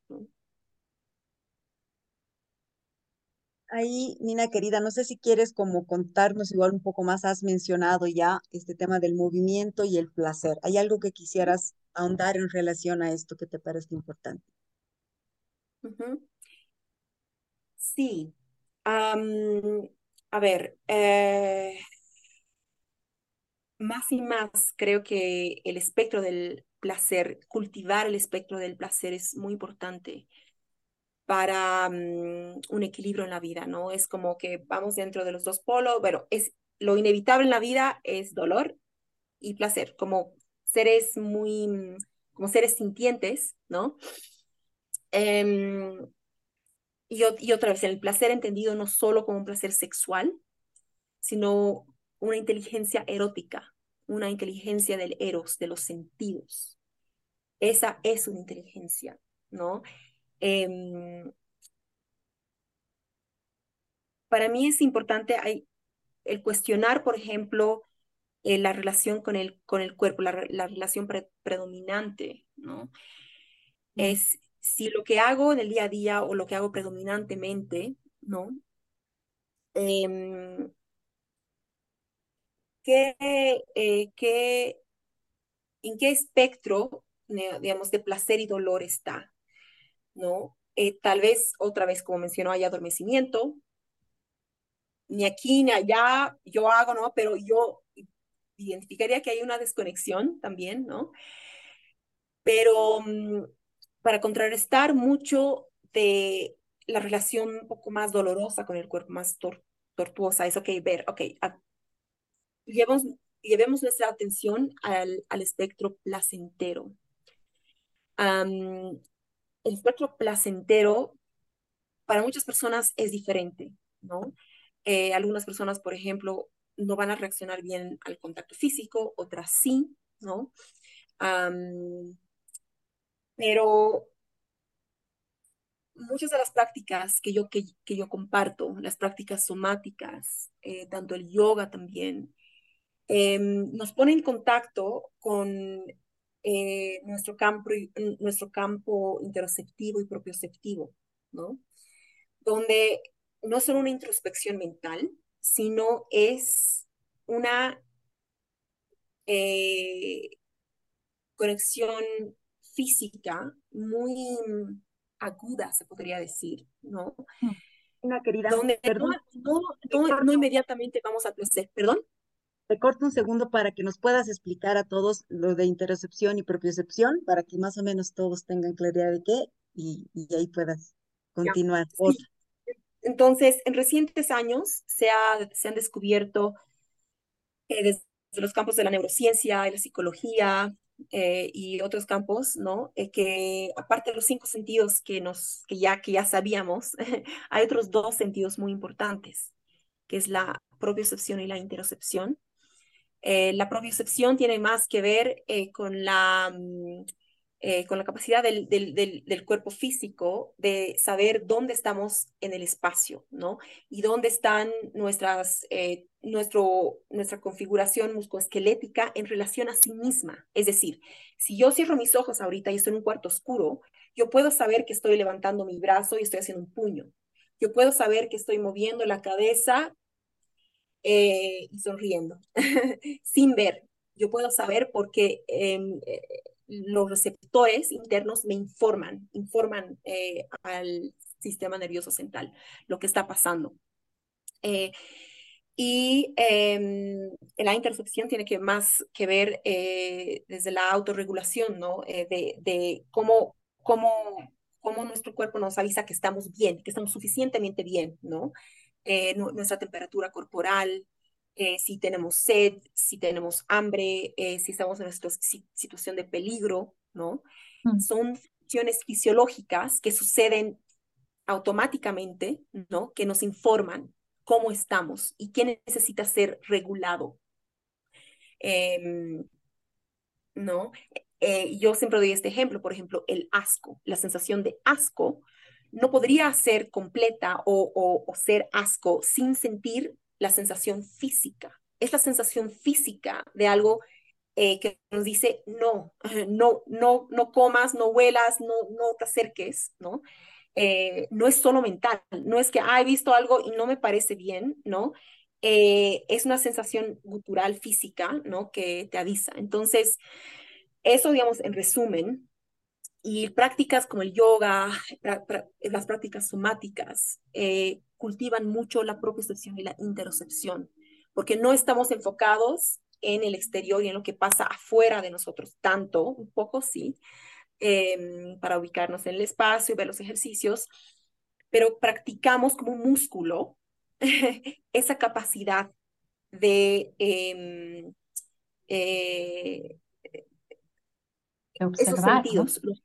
Ahí, Nina querida, no sé si quieres como contarnos igual un poco más, has mencionado ya este tema del movimiento y el placer. ¿Hay algo que quisieras ahondar en relación a esto que te parece importante? Sí. a ver, eh, más y más creo que el espectro del placer, cultivar el espectro del placer es muy importante para mm, un equilibrio en la vida, ¿no? Es como que vamos dentro de los dos polos, bueno, es lo inevitable en la vida es dolor y placer, como seres muy, mm, como seres sintientes, ¿no? Em, y, y otra vez, el placer entendido no solo como un placer sexual, sino una inteligencia erótica, una inteligencia del eros, de los sentidos. Esa es una inteligencia, ¿no? Em, para mí es importante hay, el cuestionar, por ejemplo, eh, la relación con el, con el cuerpo, la, relación predominante, ¿no? Es si lo que hago en el día a día o lo que hago predominantemente, ¿no? Em, ¿qué, eh, qué, ¿En qué espectro, digamos, de placer y dolor está? ¿No? Eh, tal vez otra vez, como mencionó, hay adormecimiento, ni aquí ni allá yo hago, ¿no? Pero yo identificaría que hay una desconexión también, ¿no? Pero mm, para contrarrestar mucho de la relación un poco más dolorosa con el cuerpo, más tortuosa, es, ok, ver, ok, llevemos, llevemos nuestra atención al, al espectro placentero el espectro placentero para muchas personas es diferente, ¿no? Eh, algunas personas, por ejemplo, no van a reaccionar bien al contacto físico, otras sí, ¿no? pero muchas de las prácticas que yo, que, yo comparto, las prácticas somáticas, eh, tanto el yoga también, em, nos pone en contacto con eh, nuestro, campo, nuestro campo interoceptivo y propioceptivo, ¿no? Donde no es solo una introspección mental, sino es una eh, conexión física muy aguda, se podría decir, ¿no? Una querida, donde perdón, no, no, no, inmediatamente vamos a placer, perdón. Te corto un segundo para que nos puedas explicar a todos lo de interocepción y propiocepción, para que más o menos todos tengan claridad de qué y, y ahí puedas continuar. Entonces, en recientes años se, ha, se han descubierto eh, desde los campos de la neurociencia y la psicología eh, y otros campos, ¿no? Eh, que aparte de los cinco sentidos que, nos, que, ya, que ya sabíamos, hay otros dos sentidos muy importantes, que es la propiocepción y la interocepción, eh, la propiocepción tiene más que ver eh, con la, mm, eh, con la capacidad del, del, del, cuerpo físico de saber dónde estamos en el espacio, ¿no? Y dónde están nuestras, eh, nuestro, nuestra configuración musculoesquelética en relación a sí misma. Es decir, si yo cierro mis ojos ahorita y estoy en un cuarto oscuro, yo puedo saber que estoy levantando mi brazo y estoy haciendo un puño. Yo puedo saber que estoy moviendo la cabeza eh, y sonriendo, sin ver. Yo puedo saber porque em, los receptores internos me informan, informan eh, al sistema nervioso central lo que está pasando. Eh, y em, la intercepción tiene que más que ver eh, desde la autorregulación, ¿no? de, de cómo, cómo, cómo, nuestro cuerpo nos avisa que estamos bien, que estamos suficientemente bien, ¿no? Nuestra temperatura corporal, eh, si tenemos sed, si tenemos hambre, eh, si estamos en nuestra situación de peligro, ¿no? Mm. Son funciones fisiológicas que suceden automáticamente, ¿no? Que nos informan cómo estamos y qué necesita ser regulado. Em, ¿No? Eh, yo siempre doy este ejemplo, por ejemplo, el asco, la sensación de asco no podría ser completa o, ser asco sin sentir la sensación física. Es la sensación física de algo eh, que nos dice, no, no, no, no comas, no huelas, no, no te acerques, ¿no? Eh, no es solo mental, no es que, ah, he visto algo y no me parece bien, ¿no? Eh, es una sensación gutural física, ¿no? Que te avisa. Entonces, eso, digamos, en resumen, y prácticas como el yoga, las prácticas somáticas, eh, cultivan mucho la propiocepción y la interocepción, porque no estamos enfocados en el exterior y en lo que pasa afuera de nosotros, tanto, un poco sí, em, para ubicarnos en el espacio y ver los ejercicios, pero practicamos como un músculo esa capacidad de em, eh, esos sentidos, los,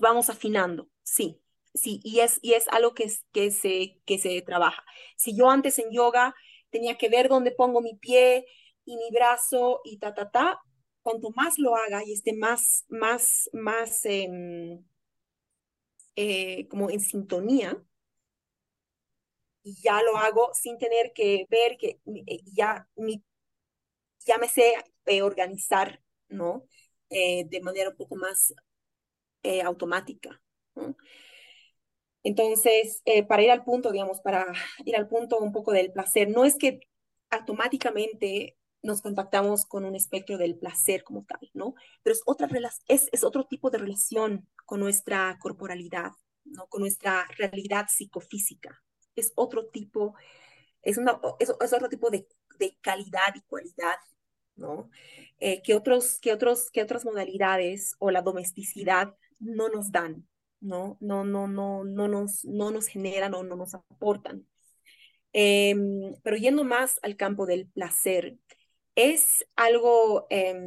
vamos afinando, sí, sí, y es, y es algo que, que, se, que se trabaja. Si yo antes en yoga tenía que ver dónde pongo mi pie y mi brazo y ta, ta, ta, cuanto más lo haga y esté más, más, más em, eh, como en sintonía, y ya lo hago sin tener que ver que eh, ya, mi, ya me sé eh, organizar, ¿no? De manera un poco más eh, automática. Entonces, eh, para ir al punto, digamos, para ir al punto un poco del placer, no es que automáticamente nos contactamos con un espectro del placer como tal, ¿no? Pero es, otra es, es otro tipo de relación con nuestra corporalidad, ¿no? Con nuestra realidad psicofísica. Es otro tipo, es, una, es, es otro tipo de, de calidad y cualidad ¿no? Eh, otros, que, otros, que otras modalidades o la domesticidad no nos dan, ¿no? No, no, no, no, nos, no nos generan o no nos aportan. Em, pero yendo más al campo del placer, es algo, em,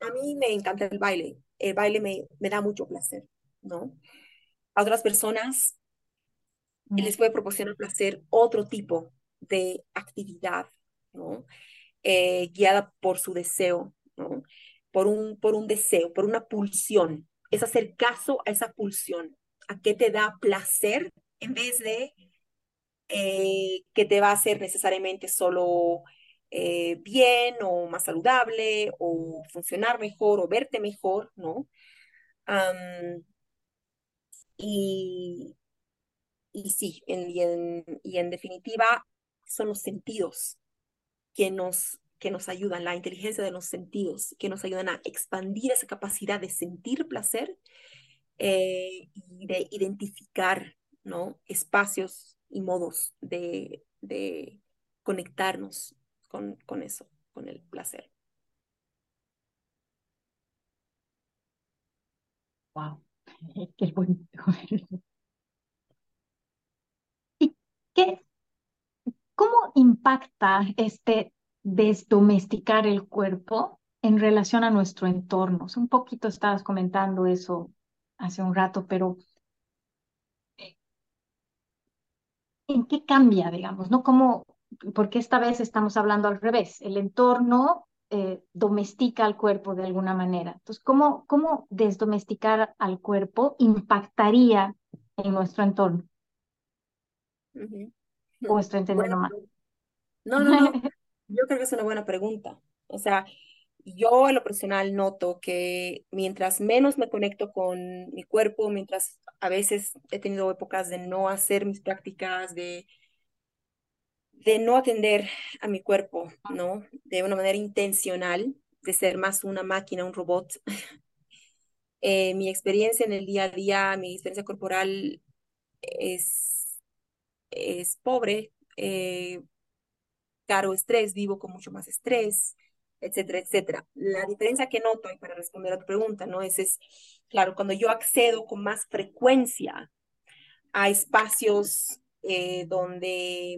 a mí me encanta el baile, el baile me, me da mucho placer, ¿no? A otras personas les puede proporcionar placer otro tipo de actividad, ¿no? Eh, guiada por su deseo, ¿no? Por, un, por un deseo, por una pulsión. Es hacer caso a esa pulsión, a qué te da placer en vez de eh, que te va a hacer necesariamente solo eh, bien o más saludable o funcionar mejor o verte mejor, ¿no? y, y sí, y, en, y en definitiva son los sentidos que nos, que nos ayudan, la inteligencia de los sentidos, que nos ayudan a expandir esa capacidad de sentir placer eh, y de identificar ¿no? espacios y modos de, de conectarnos con, con eso, con el placer. Wow, qué bonito. ¿Y qué ¿Cómo impacta este desdomesticar el cuerpo en relación a nuestro entorno? Un poquito estabas comentando eso hace un rato, pero eh, ¿en qué cambia, digamos? ¿No? ¿Cómo, porque esta vez estamos hablando al revés. El entorno eh, domestica al cuerpo de alguna manera. Entonces, ¿cómo, cómo desdomesticar al cuerpo impactaría en nuestro entorno? ¿O estoy entendiendo mal? No, no, no. Yo creo que es una buena pregunta. O sea, yo en lo personal noto que mientras menos me conecto con mi cuerpo, mientras a veces he tenido épocas de no hacer mis prácticas, de, de no atender a mi cuerpo, ¿no? De una manera intencional, de ser más una máquina, un robot. Eh, mi experiencia en el día a día, mi experiencia corporal es, es pobre, eh, caro estrés, vivo con mucho más estrés, etcétera, etcétera. La diferencia que noto, y para responder a tu pregunta, ¿no? Es, es, claro, cuando yo accedo con más frecuencia a espacios eh, donde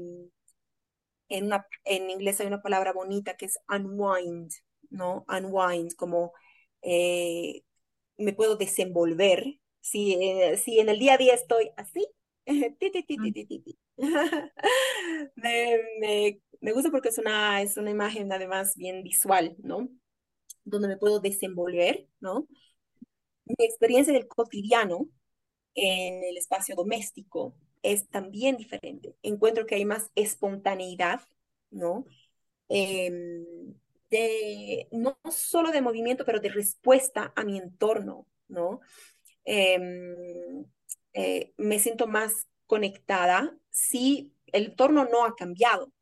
en, una, en inglés hay una palabra bonita que es unwind, ¿no? Unwind, como eh, me puedo desenvolver. Si, eh, si en el día a día estoy así, me, me, me gusta porque es una, es una imagen además bien visual, ¿no? Donde me puedo desenvolver, ¿no? Mi experiencia del cotidiano en el espacio doméstico es también diferente. Encuentro que hay más espontaneidad, ¿no? Em, de, no solo de movimiento, pero de respuesta a mi entorno, ¿no? Em, eh, me siento más conectada si el entorno no ha cambiado,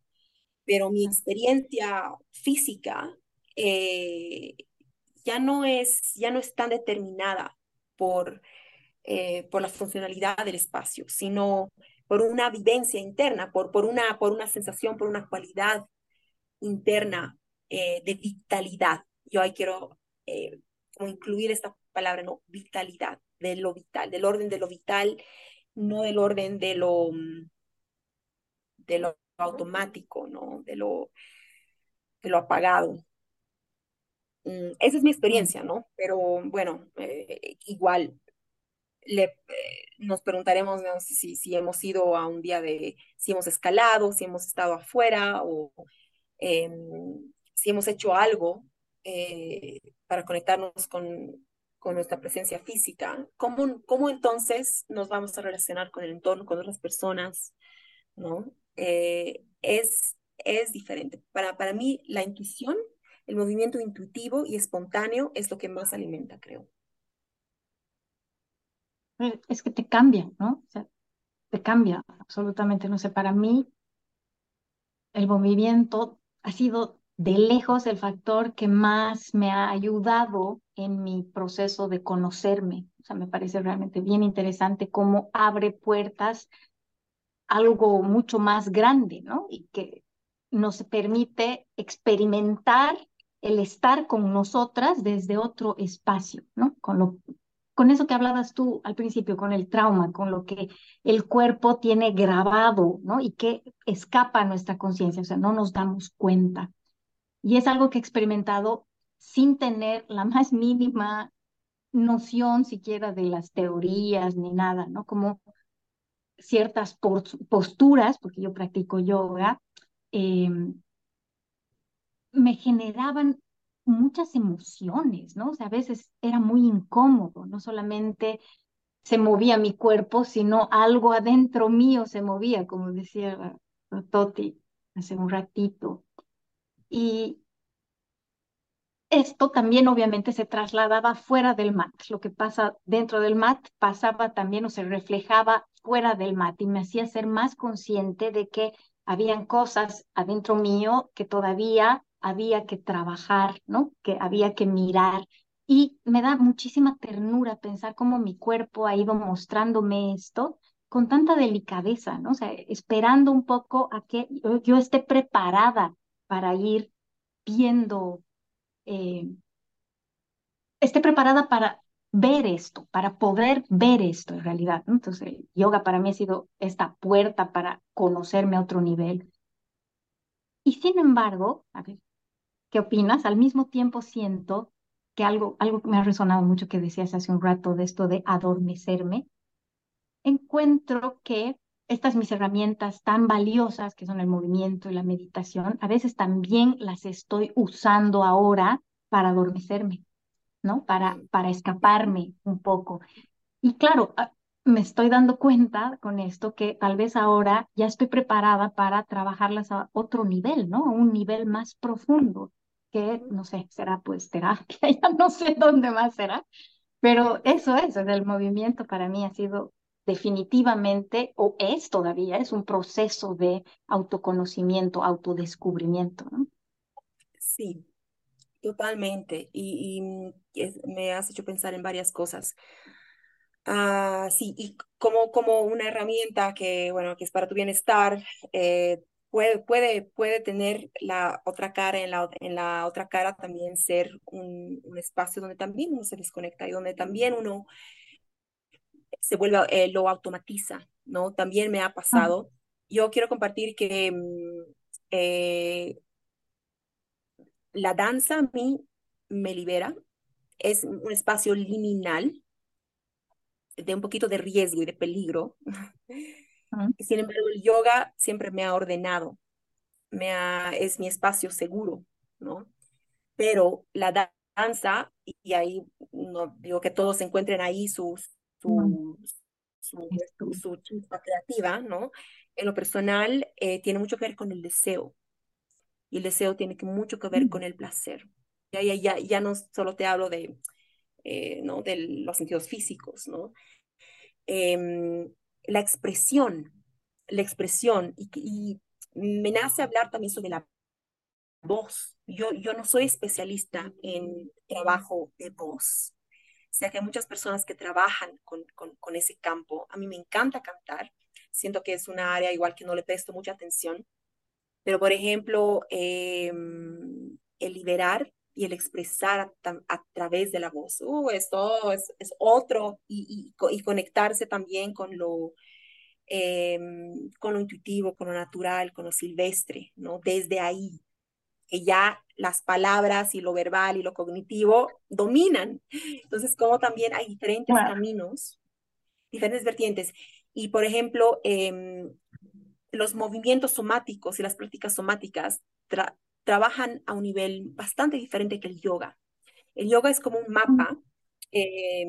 pero mi experiencia física eh, ya, no es, ya no es tan determinada por, eh, por la funcionalidad del espacio, sino por una vivencia interna, por, por, una, por una sensación, por una cualidad interna eh, de vitalidad. Yo ahí quiero incluir esta palabra, ¿no? Vitalidad, de lo vital, del orden de lo vital, no del orden de lo, de lo automático, ¿no? De lo, de lo apagado. Mm, esa es mi experiencia, ¿no? Pero bueno, eh, igual le, eh, nos preguntaremos si, si hemos ido a un día de, si hemos escalado, si hemos estado afuera o em, si hemos hecho algo eh, para conectarnos con, con, nuestra presencia física. ¿Cómo, ¿Cómo entonces nos vamos a relacionar con el entorno, con otras personas? ¿no? Eh, es, es diferente. Para, para mí, la intuición, el movimiento intuitivo y espontáneo es lo que más alimenta, creo. Eh, es que te cambia, ¿no? O sea, te cambia absolutamente. No sé, para mí el movimiento ha sido de lejos el factor que más me ha ayudado en mi proceso de conocerme. O sea, me parece realmente bien interesante cómo abre puertas algo mucho más grande, ¿no? Y que nos permite experimentar el estar con nosotras desde otro espacio, ¿no? Con, lo, con eso que hablabas tú al principio, con el trauma, con lo que el cuerpo tiene grabado, ¿no? Y que escapa a nuestra conciencia, o sea, no nos damos cuenta. Y es algo que he experimentado sin tener la más mínima noción siquiera de las teorías ni nada, ¿no? Como ciertas posturas, porque yo practico yoga, em, me generaban muchas emociones, ¿no? O sea, a veces era muy incómodo, no solamente se movía mi cuerpo, sino algo adentro mío se movía, como decía Toti hace un ratito. Y esto también obviamente se trasladaba fuera del mat. Lo que pasa dentro del mat pasaba también o se reflejaba fuera del mat y me hacía ser más consciente de que habían cosas adentro mío que todavía había que trabajar, ¿no? Que había que mirar. Y me da muchísima ternura pensar cómo mi cuerpo ha ido mostrándome esto con tanta delicadeza, ¿no? O sea, esperando un poco a que yo esté preparada para ir viendo eh, esté preparada para ver esto, para poder ver esto en realidad. Entonces, el yoga para mí ha sido esta puerta para conocerme a otro nivel. Y sin embargo, a ver, ¿qué opinas? Al mismo tiempo siento que algo, algo que me ha resonado mucho que decías hace un rato de esto de adormecerme, encuentro que estas mis herramientas tan valiosas que son el movimiento y la meditación, a veces también las estoy usando ahora para adormecerme, ¿no? Para, para escaparme un poco. Y claro, ah, me estoy dando cuenta con esto que tal vez ahora ya estoy preparada para trabajarlas a otro nivel, ¿no? A un nivel más profundo, que no sé, será pues terapia, ya no sé dónde más será, pero eso es, el movimiento para mí ha sido definitivamente, o es todavía, es un proceso de autoconocimiento, autodescubrimiento, ¿no? Sí, totalmente. Y, me has hecho pensar en varias cosas. Ah, sí, y como, como una herramienta que, bueno, que es para tu bienestar, eh, puede, puede, puede tener la otra cara, en la, en la otra cara también ser un, un espacio donde también uno se desconecta y donde también uno se vuelve, eh, lo automatiza, ¿no? También me ha pasado. Yo quiero compartir que mm, eh, la danza a mí me libera, es un espacio liminal de un poquito de riesgo y de peligro. Sin embargo, el yoga siempre me ha ordenado, me ha, es mi espacio seguro, ¿no? Pero la danza, y ahí no digo que todos encuentren ahí sus, su, su, chispa creativa, ¿no? En lo personal, eh, tiene mucho que ver con el deseo. Y el deseo tiene que, mucho que ver mm. con el placer. Ya, ya, ya, ya no solo te hablo de, eh, ¿no? de los sentidos físicos, ¿no? Em, la expresión, la expresión, y, y, me nace hablar también sobre la voz. Yo, yo no soy especialista en trabajo de voz, sea que hay muchas personas que trabajan con, con, ese campo. A mí me encanta cantar, siento que es una área igual que no le presto mucha atención, pero por ejemplo, em, el liberar y el expresar a, través de la voz, uh, esto es, es otro, y, y, conectarse también con lo, em, con lo intuitivo, con lo natural, con lo silvestre, ¿no? Desde ahí, que ya las palabras y lo verbal y lo cognitivo dominan. Entonces, como también hay diferentes caminos, diferentes vertientes. Y, por ejemplo, em, los movimientos somáticos y las prácticas somáticas trabajan a un nivel bastante diferente que el yoga. El yoga es como un mapa eh,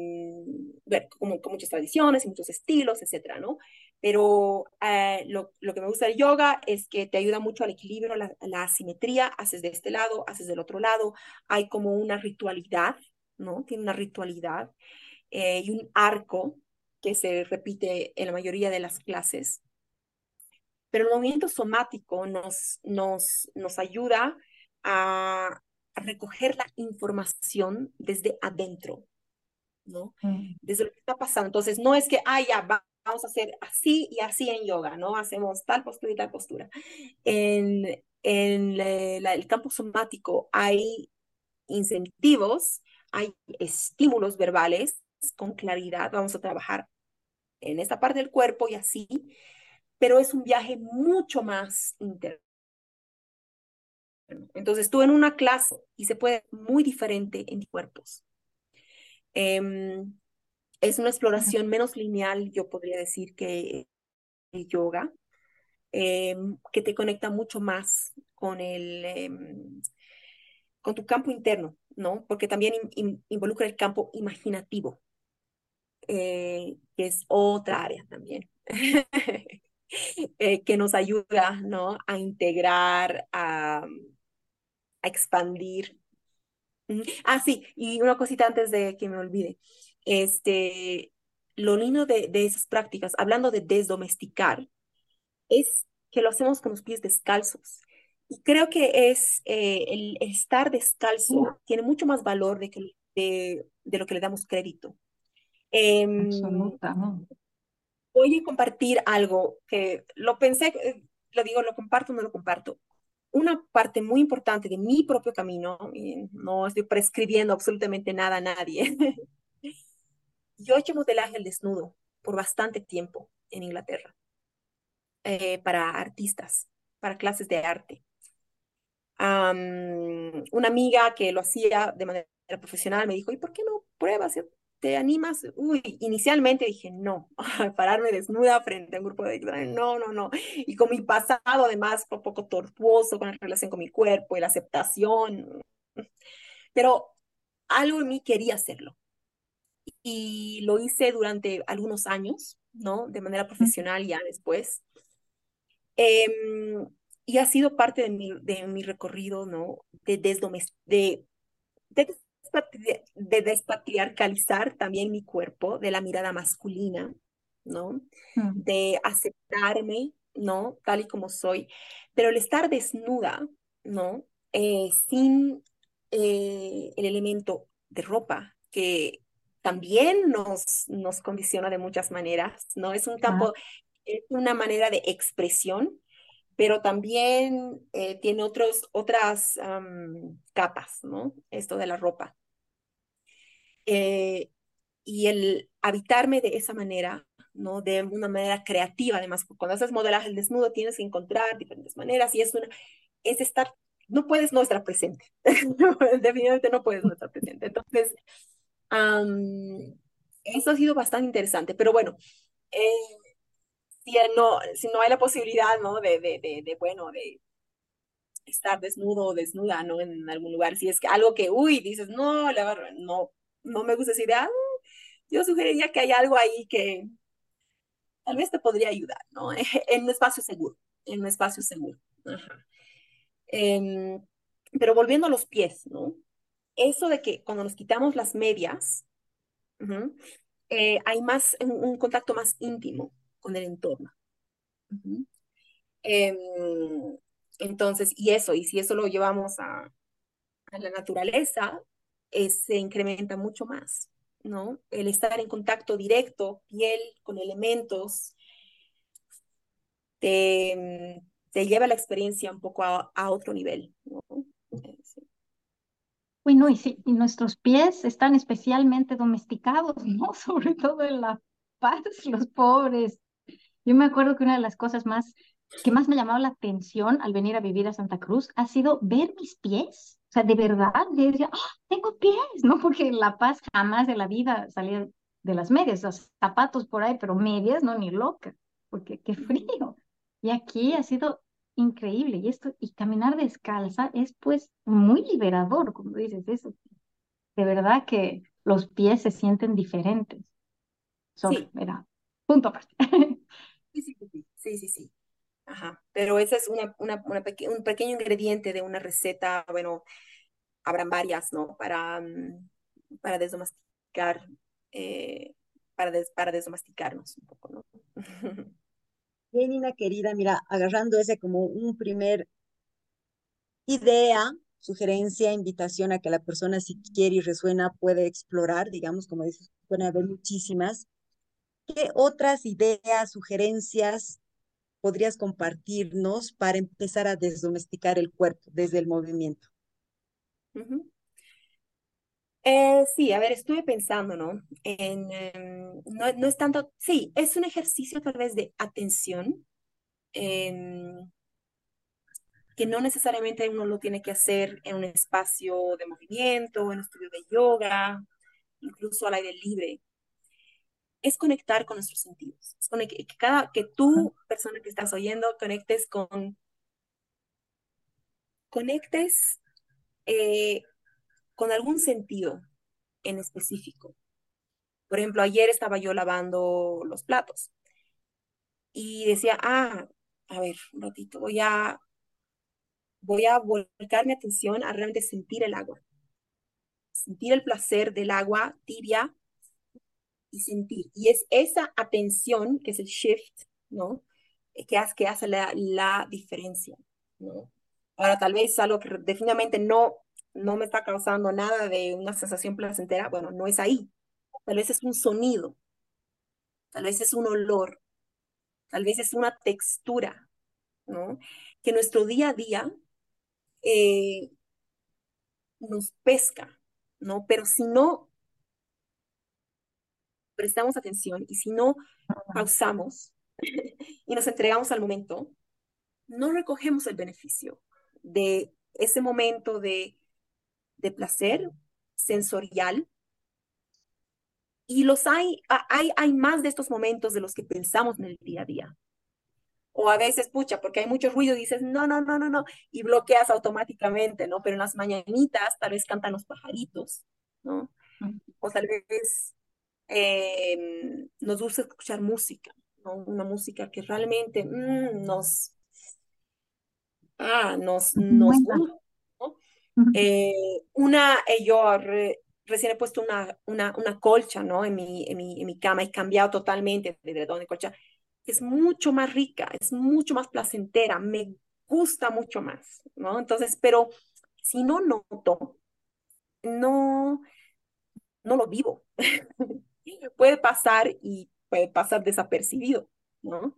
como, con muchas tradiciones y muchos estilos, etcétera, ¿no? Pero eh, lo, lo, que me gusta del yoga es que te ayuda mucho al equilibrio, la, la asimetría, haces de este lado, haces del otro lado, hay como una ritualidad, ¿no? Tiene una ritualidad eh, y un arco que se repite en la mayoría de las clases. Pero el movimiento somático nos, nos, nos ayuda a, a recoger la información desde adentro, ¿no? Mm. Desde lo que está pasando. Entonces, no es que, ah, ya, vamos a hacer así y así en yoga, ¿no? Hacemos tal postura y tal postura. En, en el campo somático hay incentivos, hay estímulos verbales con claridad, vamos a trabajar en esta parte del cuerpo y así, pero es un viaje mucho más interno. Entonces, tú en una clase y se puede muy diferente en cuerpos. Em, es una exploración menos lineal, yo podría decir, que el yoga, em, que te conecta mucho más con el, em, con tu campo interno, ¿no? Porque también involucra el campo imaginativo, eh, que es otra área también. Eh, que nos ayuda, ¿no? A integrar, a, a expandir Ah, sí, y una cosita antes de que me olvide. Este, lo lindo de, de esas prácticas, hablando de desdomesticar, es que lo hacemos con los pies descalzos. Y creo que es eh, el estar descalzo tiene mucho más valor de, que, de, de lo que le damos crédito. Eh, voy a compartir algo que lo pensé, eh, lo digo, lo comparto, no lo comparto una parte muy importante de mi propio camino, no estoy prescribiendo absolutamente nada a nadie, yo he hecho modelaje al desnudo por bastante tiempo en Inglaterra, eh, para artistas, para clases de arte. una amiga que lo hacía de manera profesional me dijo, ¿y por qué no pruebas? ¿Te animas? Uy, inicialmente dije, no, pararme desnuda frente a un grupo de no, no, no. Y con mi pasado, además, un poco tortuoso con la relación con mi cuerpo y la aceptación. Pero algo en mí quería hacerlo. Y lo hice durante algunos años, ¿no? De manera profesional ya después. Em, y ha sido parte de mi, de mi recorrido, ¿no? De, de, de de despatriarcalizar también mi cuerpo, de la mirada masculina, ¿no? Mm. De aceptarme, ¿no? Tal y como soy. Pero el estar desnuda, ¿no? Eh, sin eh, el elemento de ropa, que también nos, nos condiciona de muchas maneras, ¿no? Es un campo, es una manera de expresión, pero también eh, tiene otros, otras capas, ¿no? Esto de la ropa. Eh, y el habitarme de esa manera, ¿no? De una manera creativa, además, cuando haces modelaje el desnudo tienes que encontrar diferentes maneras y es una, es estar, no puedes no estar presente, definitivamente no puedes no estar presente. Entonces, eso ha sido bastante interesante, pero bueno, eh, si no, si no hay la posibilidad, ¿no? De, de, de, bueno, de estar desnudo o desnuda, ¿no? En algún lugar, si es que algo que, uy, dices, no, la verdad, no, no me gusta esa idea, ah, yo sugeriría que hay algo ahí que tal vez te podría ayudar, ¿no? En un espacio seguro, en un espacio seguro. Em, pero volviendo a los pies, ¿no? Eso de que cuando nos quitamos las medias, eh, hay más, un, contacto más íntimo con el entorno. Em, entonces, y eso, y si eso lo llevamos a, a la naturaleza, eh, se incrementa mucho más, ¿no? El estar en contacto directo, piel con elementos, te, te lleva la experiencia un poco a, otro nivel, ¿no? Eh, bueno, y, sí, y nuestros pies están especialmente domesticados, ¿no? Sobre todo en La Paz, los pobres yo me acuerdo que una de las cosas más que más me ha llamado la atención al venir a vivir a Santa Cruz ha sido ver mis pies. O sea, de verdad, de decir, ¡Ah, tengo pies, ¿no? Porque en La Paz jamás de la vida salía de las medias, los zapatos por ahí, pero medias, no, ni loca, porque qué frío. Y aquí ha sido increíble. Y esto, y caminar descalza es pues muy liberador, como dices, eso. De verdad que los pies se sienten diferentes. sí. Mira, punto aparte. Sí, sí, sí, sí, Ajá. Pero ese es una, un pequeño ingrediente de una receta, bueno, habrán varias, ¿no? Para, mm, para desdomesticar, eh, para, para desdomesticarnos un poco, ¿no? Bien, Nina querida, mira, agarrando ese como un primer idea, sugerencia, invitación a que la persona si quiere y resuena puede explorar, digamos, como dices, pueden haber muchísimas. ¿Qué otras ideas, sugerencias podrías compartirnos para empezar a desdomesticar el cuerpo desde el movimiento? Eh, sí, a ver, estuve pensando, ¿no? En, em, no, es tanto, sí, es un ejercicio tal vez de atención, em, que no necesariamente uno lo tiene que hacer en un espacio de movimiento, en un estudio de yoga, incluso al aire libre es conectar con nuestros sentidos. Es que, cada, que tú, persona que estás oyendo, conectes con, conectes eh, con algún sentido en específico. Por ejemplo, ayer estaba yo lavando los platos y decía, ah, a ver, un ratito, voy a, voy a volcar mi atención a realmente sentir el agua. Sentir el placer del agua tibia y sentir. Y es esa atención, que es el shift, ¿no? Eh, que hace, que hace la, la diferencia, ¿no? Ahora, tal vez algo que definitivamente no, no me está causando nada de una sensación placentera, bueno, no es ahí. Tal vez es un sonido, tal vez es un olor, tal vez es una textura, ¿no? Que nuestro día a día eh, nos pesca, ¿no? Pero si no prestamos atención y si no pausamos y nos entregamos al momento, no recogemos el beneficio de ese momento de, de placer sensorial y los hay, hay, hay más de estos momentos de los que pensamos en el día a día. O a veces, pucha, porque hay mucho ruido y dices, no, no, no, no, no, y bloqueas automáticamente, ¿no? Pero en las mañanitas tal vez cantan los pajaritos, ¿no? O tal vez eh, nos gusta escuchar música, ¿no? Una música que realmente mm, nos, ah, nos, nos gusta, ¿no? Eh, una, eh, yo recién he puesto una, una, una colcha, ¿no? En mi, en, mi, en mi cama y cambiado totalmente de dónde colcha. Es mucho más rica, es mucho más placentera, me gusta mucho más, ¿no? Entonces, pero si no noto, no, no lo vivo. puede pasar y puede pasar desapercibido, ¿no?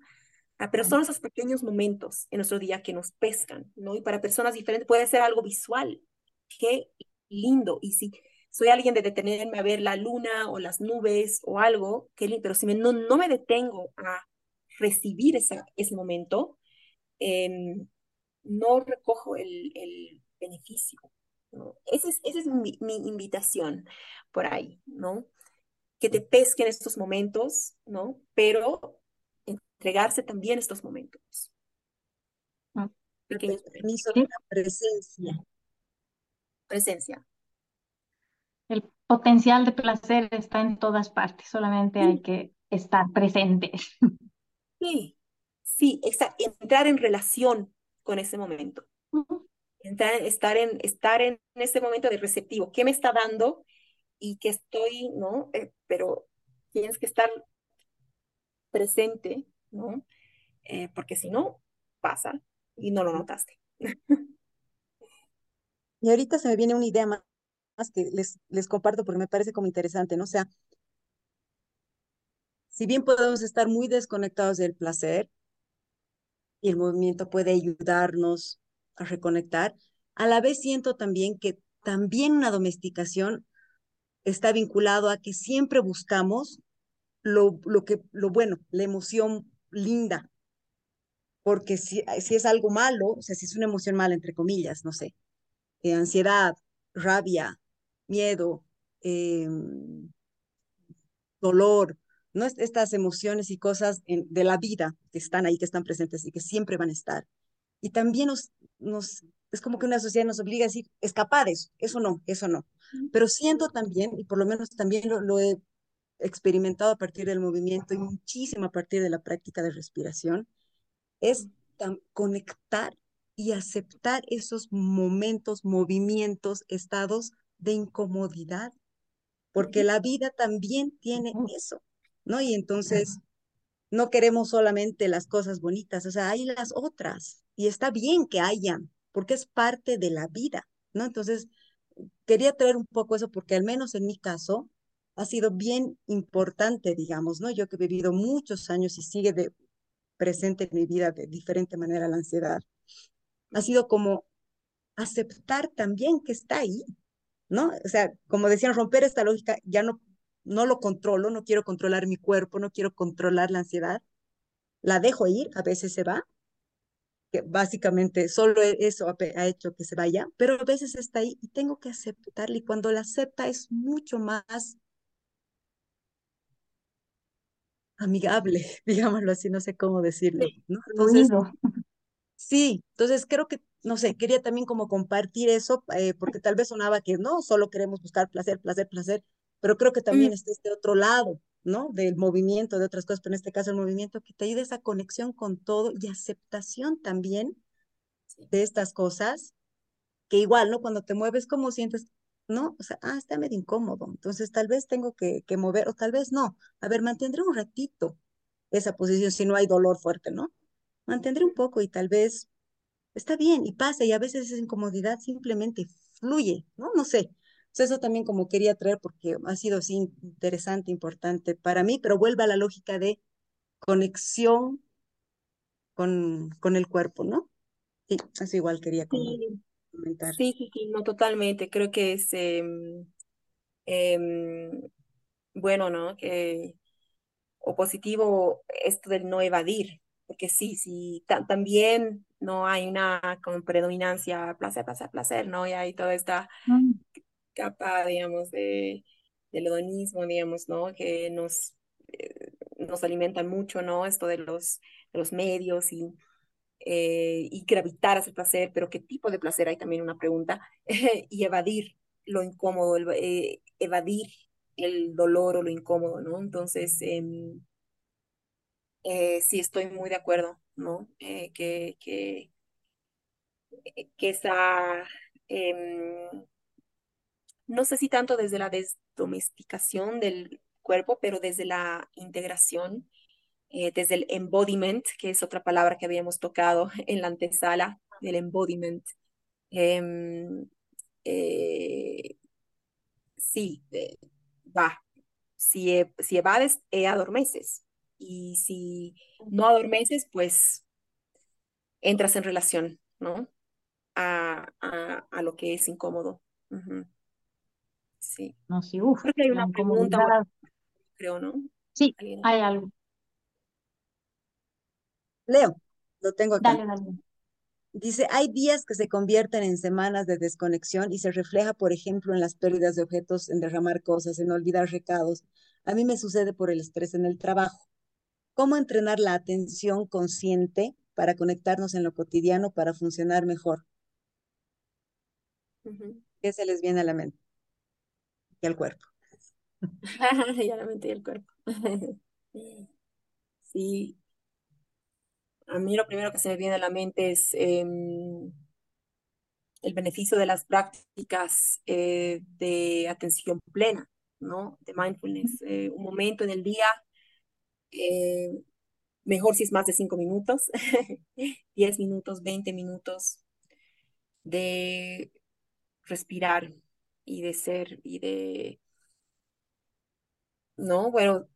Ah, pero son esos pequeños momentos en nuestro día que nos pescan, ¿no? Y para personas diferentes puede ser algo visual. Qué lindo. Y si soy alguien de detenerme a ver la luna o las nubes o algo, qué pero si no, no me detengo a recibir esa, ese momento, em, no recojo el, el beneficio. ¿no? Esa es, esa es mi, mi, invitación por ahí, ¿no? Que te pesquen estos momentos, ¿no? Pero entregarse también estos momentos. Ah, Pequeños permiso de la presencia. Presencia el potencial de placer está en todas partes, solamente hay que estar presente. Sí, sí, entrar en relación con ese momento. Entrar, estar, en, estar en ese momento de receptivo. ¿Qué me está dando? Y que estoy, ¿no? Eh, pero tienes que estar presente, ¿no? Eh, porque si no, pasa y no lo notaste. Y ahorita se me viene una idea más que les, les comparto porque me parece como interesante, ¿no? O sea, si bien podemos estar muy desconectados del placer y el movimiento puede ayudarnos a reconectar, a la vez siento también que también una domesticación está vinculado a que siempre buscamos lo, lo, que, lo bueno, la emoción linda, porque si, si es algo malo, o sea, si es una emoción mala, entre comillas, no sé, eh, ansiedad, rabia, miedo, em, dolor, ¿no? estas emociones y cosas de la vida que están ahí, que están presentes y que siempre van a estar. Y también nos, nos, es como que una sociedad nos obliga a decir, escapar eso, eso no, eso no. Pero siento también, y por lo menos también lo, lo he experimentado a partir del movimiento y muchísimo a partir de la práctica de respiración, es conectar y aceptar esos momentos, movimientos, estados de incomodidad, porque la vida también tiene eso, ¿no? Y entonces no queremos solamente las cosas bonitas, o sea, hay las otras y está bien que hayan, porque es parte de la vida, ¿no? Entonces, quería traer un poco eso porque al menos en mi caso ha sido bien importante, digamos, ¿no? Yo que he vivido muchos años y sigue de, presente en mi vida de diferente manera la ansiedad, ha sido como aceptar también que está ahí, ¿no? O sea, como decían, romper esta lógica, ya no, no lo controlo, no quiero controlar mi cuerpo, no quiero controlar la ansiedad, la dejo ir, a veces se va, que básicamente solo e, eso ha, hecho que se vaya, pero a veces está ahí y tengo que aceptarla y cuando la acepta es mucho más amigable, digámoslo así, no sé cómo decirlo, ¿no? Entonces, sí, entonces creo que no sé, quería también como compartir eso, eh, porque tal vez sonaba que no, solo queremos buscar placer, placer, placer, pero creo que también mm. está este otro lado, ¿no? Del movimiento, de otras cosas, pero en este caso el movimiento que te ayuda a esa conexión con todo y aceptación también de estas cosas, que igual, ¿no? Cuando te mueves, como sientes? ¿No? O sea, ah, está medio incómodo, entonces tal vez tengo que, que mover, o tal vez no. A ver, mantendré un ratito esa posición si no hay dolor fuerte, ¿no? Mantendré un poco y tal vez está bien y pasa y a veces esa incomodidad simplemente fluye, ¿no? No sé. Eso también como quería traer porque ha sido así interesante, importante para mí, pero vuelve a la lógica de conexión con, con el cuerpo, ¿no? Sí, eso igual quería comentar. Sí, sí, sí, no, totalmente. Creo que es em, em, bueno, ¿no? Que, o positivo esto del no evadir, porque sí, sí, también no hay una predominancia placer, placer, placer, ¿no? Y hay toda esta mm. Capa, digamos, de, del hedonismo, digamos, ¿no? Que nos, eh, nos alimentan mucho, ¿no? Esto de los, de los medios y, eh, y gravitar hacia el placer, pero ¿qué tipo de placer? Hay también una pregunta. y evadir lo incómodo, eh, evadir el dolor o lo incómodo, ¿no? Entonces, em, sí estoy muy de acuerdo, ¿no? que, que, que esa... No sé si tanto desde la desdomesticación del cuerpo, pero desde la integración, eh, desde el embodiment, que es otra palabra que habíamos tocado en la antesala del embodiment. Em, eh, sí, eh, va. Si, e, si evades, adormeces. Y si no adormeces, pues entras en relación, ¿no? A, a, lo que es incómodo. Sí. No, sí, uff. Creo que hay una pregunta, creo, ¿no? Sí, hay algo. Leo, lo tengo acá. Dale, dale. Dice, hay días que se convierten en semanas de desconexión y se refleja, por ejemplo, en las pérdidas de objetos, en derramar cosas, en olvidar recados. A mí me sucede por el estrés en el trabajo. ¿Cómo entrenar la atención consciente para conectarnos en lo cotidiano para funcionar mejor? ¿Qué se les viene a la mente? Y al cuerpo. y a la mente y al cuerpo. sí. A mí lo primero que se me viene a la mente es em, el beneficio de las prácticas eh, de atención plena, ¿no? De mindfulness. Eh, un momento en el día, eh, mejor si es más de cinco minutos, diez minutos, veinte minutos de respirar, y de ser y de, ¿no? Bueno,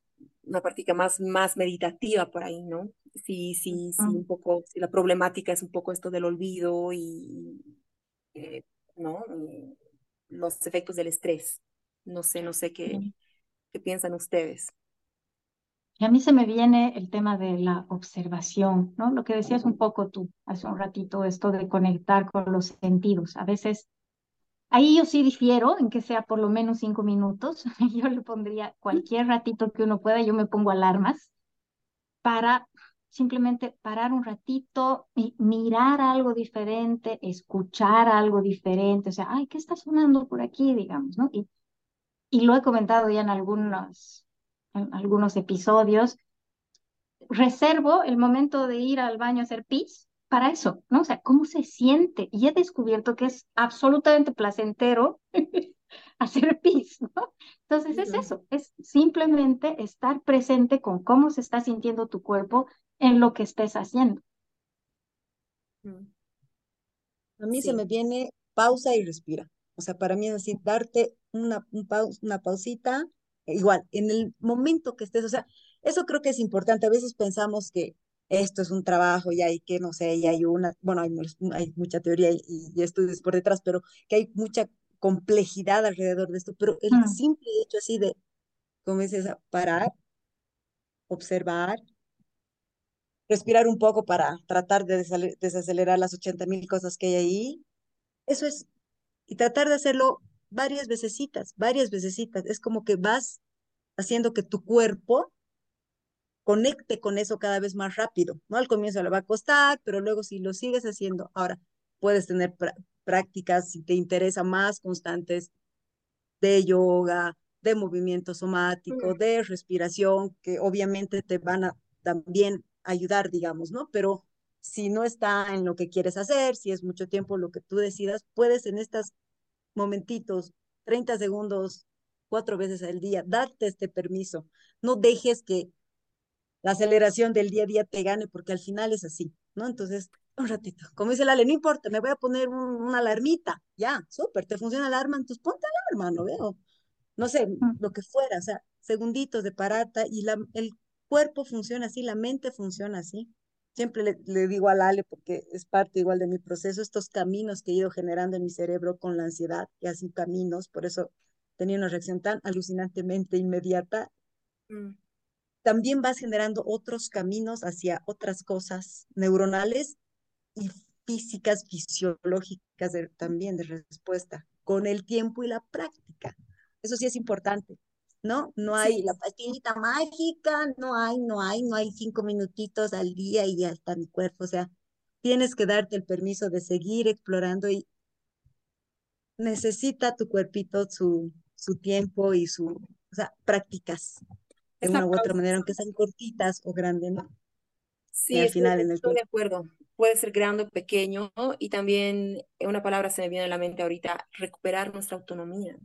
una práctica más, más meditativa por ahí, ¿no? Sí, sí, sí, un poco, si la problemática es un poco esto del olvido y, eh, ¿no? los efectos del estrés. No sé, no sé qué, qué piensan ustedes. Y a mí se me viene el tema de la observación, ¿no? Lo que decías un poco tú hace un ratito, esto de conectar con los sentidos. A veces Ahí yo sí difiero en que sea por lo menos cinco minutos. Yo le pondría cualquier ratito que uno pueda, yo me pongo alarmas para simplemente parar un ratito y mirar algo diferente, escuchar algo diferente, o sea, ay, ¿qué está sonando por aquí, digamos, ¿no? Y, lo he comentado ya en algunos, en algunos episodios, reservo el momento de ir al baño a hacer pis para eso, ¿no? O sea, ¿cómo se siente? Y he descubierto que es absolutamente placentero hacer pis, ¿no? Entonces es eso, es simplemente estar presente con cómo se está sintiendo tu cuerpo en lo que estés haciendo. Mm. A mí se me viene pausa y respira. O sea, para mí es así, darte una, una pausita, igual, en el momento que estés, o sea, eso creo que es importante. A veces pensamos que esto es un trabajo y hay que, no sé, y hay una, bueno, hay, hay mucha teoría y, estudios por detrás, pero que hay mucha complejidad alrededor de esto, pero el mm. simple hecho así de, como dices, parar, observar, respirar un poco para tratar de desacelerar las 80 mil cosas que hay ahí, eso es, y tratar de hacerlo varias vecesitas, varias vecesitas, es como que vas haciendo que tu cuerpo conecte con eso cada vez más rápido, ¿no? Al comienzo le va a costar, pero luego si lo sigues haciendo, ahora puedes tener prácticas, si te interesa, más constantes de yoga, de movimiento somático, de respiración, que obviamente te van a también ayudar, digamos, ¿no? Pero si no está en lo que quieres hacer, si es mucho tiempo lo que tú decidas, puedes en estos momentitos, 30 segundos, cuatro veces al día, darte este permiso. No dejes que la aceleración del día a día te gane, porque al final es así, ¿no? Entonces, un ratito, como dice Lale, no importa, me voy a poner una alarmita, ya, súper, te funciona la alarma, entonces ponte alarma, no veo, no sé, mm. lo que fuera, o sea, segunditos de parata y la, el cuerpo funciona así, la mente funciona así. Siempre le, le digo a Lale, porque es parte igual de mi proceso, estos caminos que he ido generando en mi cerebro con la ansiedad, y así caminos, por eso tenía una reacción tan alucinantemente inmediata. Mm también vas generando otros caminos hacia otras cosas neuronales y físicas, fisiológicas también de respuesta, con el tiempo y la práctica. Eso sí es importante, ¿no? No hay la pastillita mágica, no hay, no hay, no hay cinco minutitos al día y ya está mi cuerpo. O sea, tienes que darte el permiso de seguir explorando y necesita tu cuerpito su, su tiempo y su, o sea, prácticas de una u otra manera, aunque sean cortitas o grandes, ¿no? Sí, al final en el estoy de acuerdo. Puede ser grande o pequeño y también una palabra se me viene a la mente ahorita, recuperar nuestra autonomía.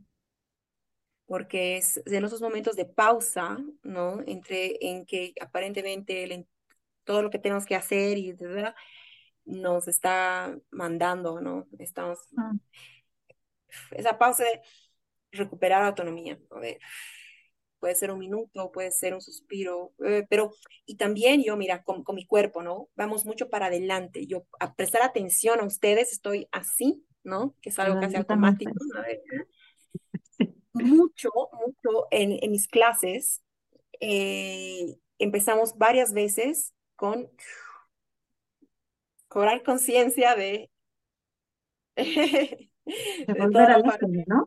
Porque es en esos momentos de pausa, ¿no? Entre en que aparentemente todo lo que tenemos que hacer y nos está mandando, ¿no? Estamos ah. esa pausa de recuperar autonomía. A ver, puede ser un minuto, puede ser un suspiro, eh, pero, y también yo, mira, con, con, mi cuerpo, ¿no? Vamos mucho para adelante. Yo, a prestar atención a ustedes, estoy así, ¿no? Que es algo casi automático. mucho, mucho en, en mis clases, eh, empezamos varias veces con cobrar conciencia de... de, volver al ¿no?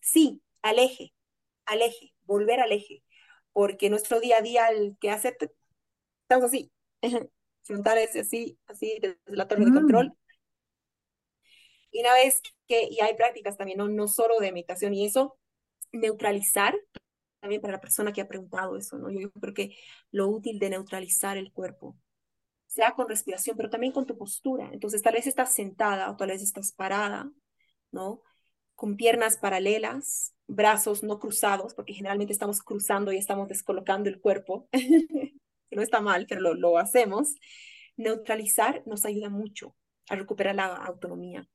Sí, al eje, al eje volver al eje, porque nuestro día a día, el que hace, estamos así, frontales así, así, desde la torre de mm. control. Y una vez que, y hay prácticas también, no, no solo de meditación y eso, neutralizar, también para la persona que ha preguntado eso, ¿no? Yo, yo creo que lo útil de neutralizar el cuerpo, sea con respiración, pero también con tu postura. Entonces, tal vez estás sentada o tal vez estás parada, ¿no? Con piernas paralelas, brazos no cruzados, porque generalmente estamos cruzando y estamos descolocando el cuerpo, que no está mal, pero lo, lo hacemos, neutralizar nos ayuda mucho a recuperar la autonomía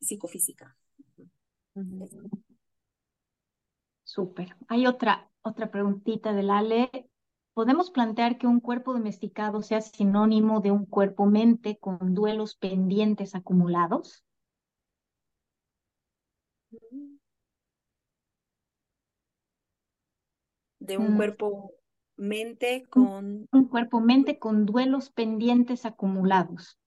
psicofísica. Súper. Hay otra, otra preguntita del Ale. ¿Podemos plantear que un cuerpo domesticado sea sinónimo de un cuerpo-mente con duelos pendientes acumulados? De un mm. cuerpo mente con... Un cuerpo mente con duelos pendientes acumulados.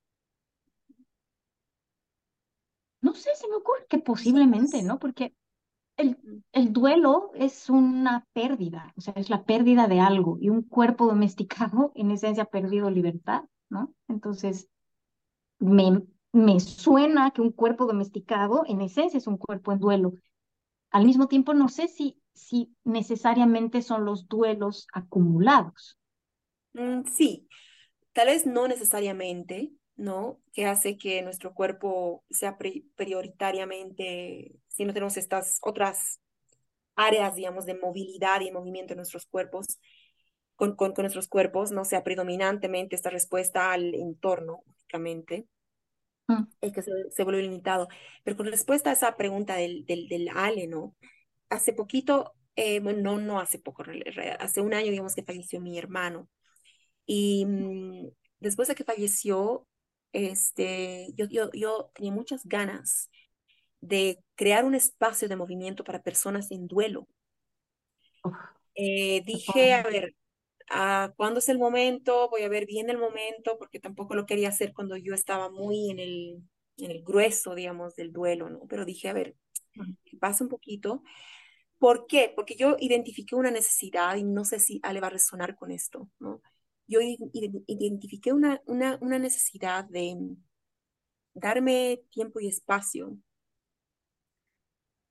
No sé, se me ocurre que posiblemente, ¿no? Porque el, el, duelo es una pérdida, o sea, es la pérdida de algo y un cuerpo domesticado en esencia ha perdido libertad, ¿no? Entonces, me, me suena que un cuerpo domesticado en esencia es un cuerpo en duelo. Al mismo tiempo, no sé si si necesariamente son los duelos acumulados. Mm, sí, tal vez no necesariamente, ¿no? Que hace que nuestro cuerpo sea prioritariamente, si no tenemos estas otras áreas, digamos, de movilidad y movimiento en nuestros cuerpos, con, con, nuestros cuerpos, no sea predominantemente esta respuesta al entorno, únicamente, mm. es que se, se, vuelve limitado. Pero con respuesta a esa pregunta del, del, del Ale, ¿no? Hace poquito, eh, bueno, no, no hace poco, hace un año, digamos que falleció mi hermano. Y mm, después de que falleció, este, yo, yo, yo tenía muchas ganas de crear un espacio de movimiento para personas en duelo. Eh, dije, a ver, ¿a ¿cuándo es el momento? Voy a ver bien el momento, porque tampoco lo quería hacer cuando yo estaba muy en el, en el grueso, digamos, del duelo, ¿no? Pero dije, a ver, pasa un poquito. ¿Por qué? Porque yo identifiqué una necesidad y no sé si Ale va a resonar con esto, ¿no? Yo identifiqué una, una, una necesidad de darme tiempo y espacio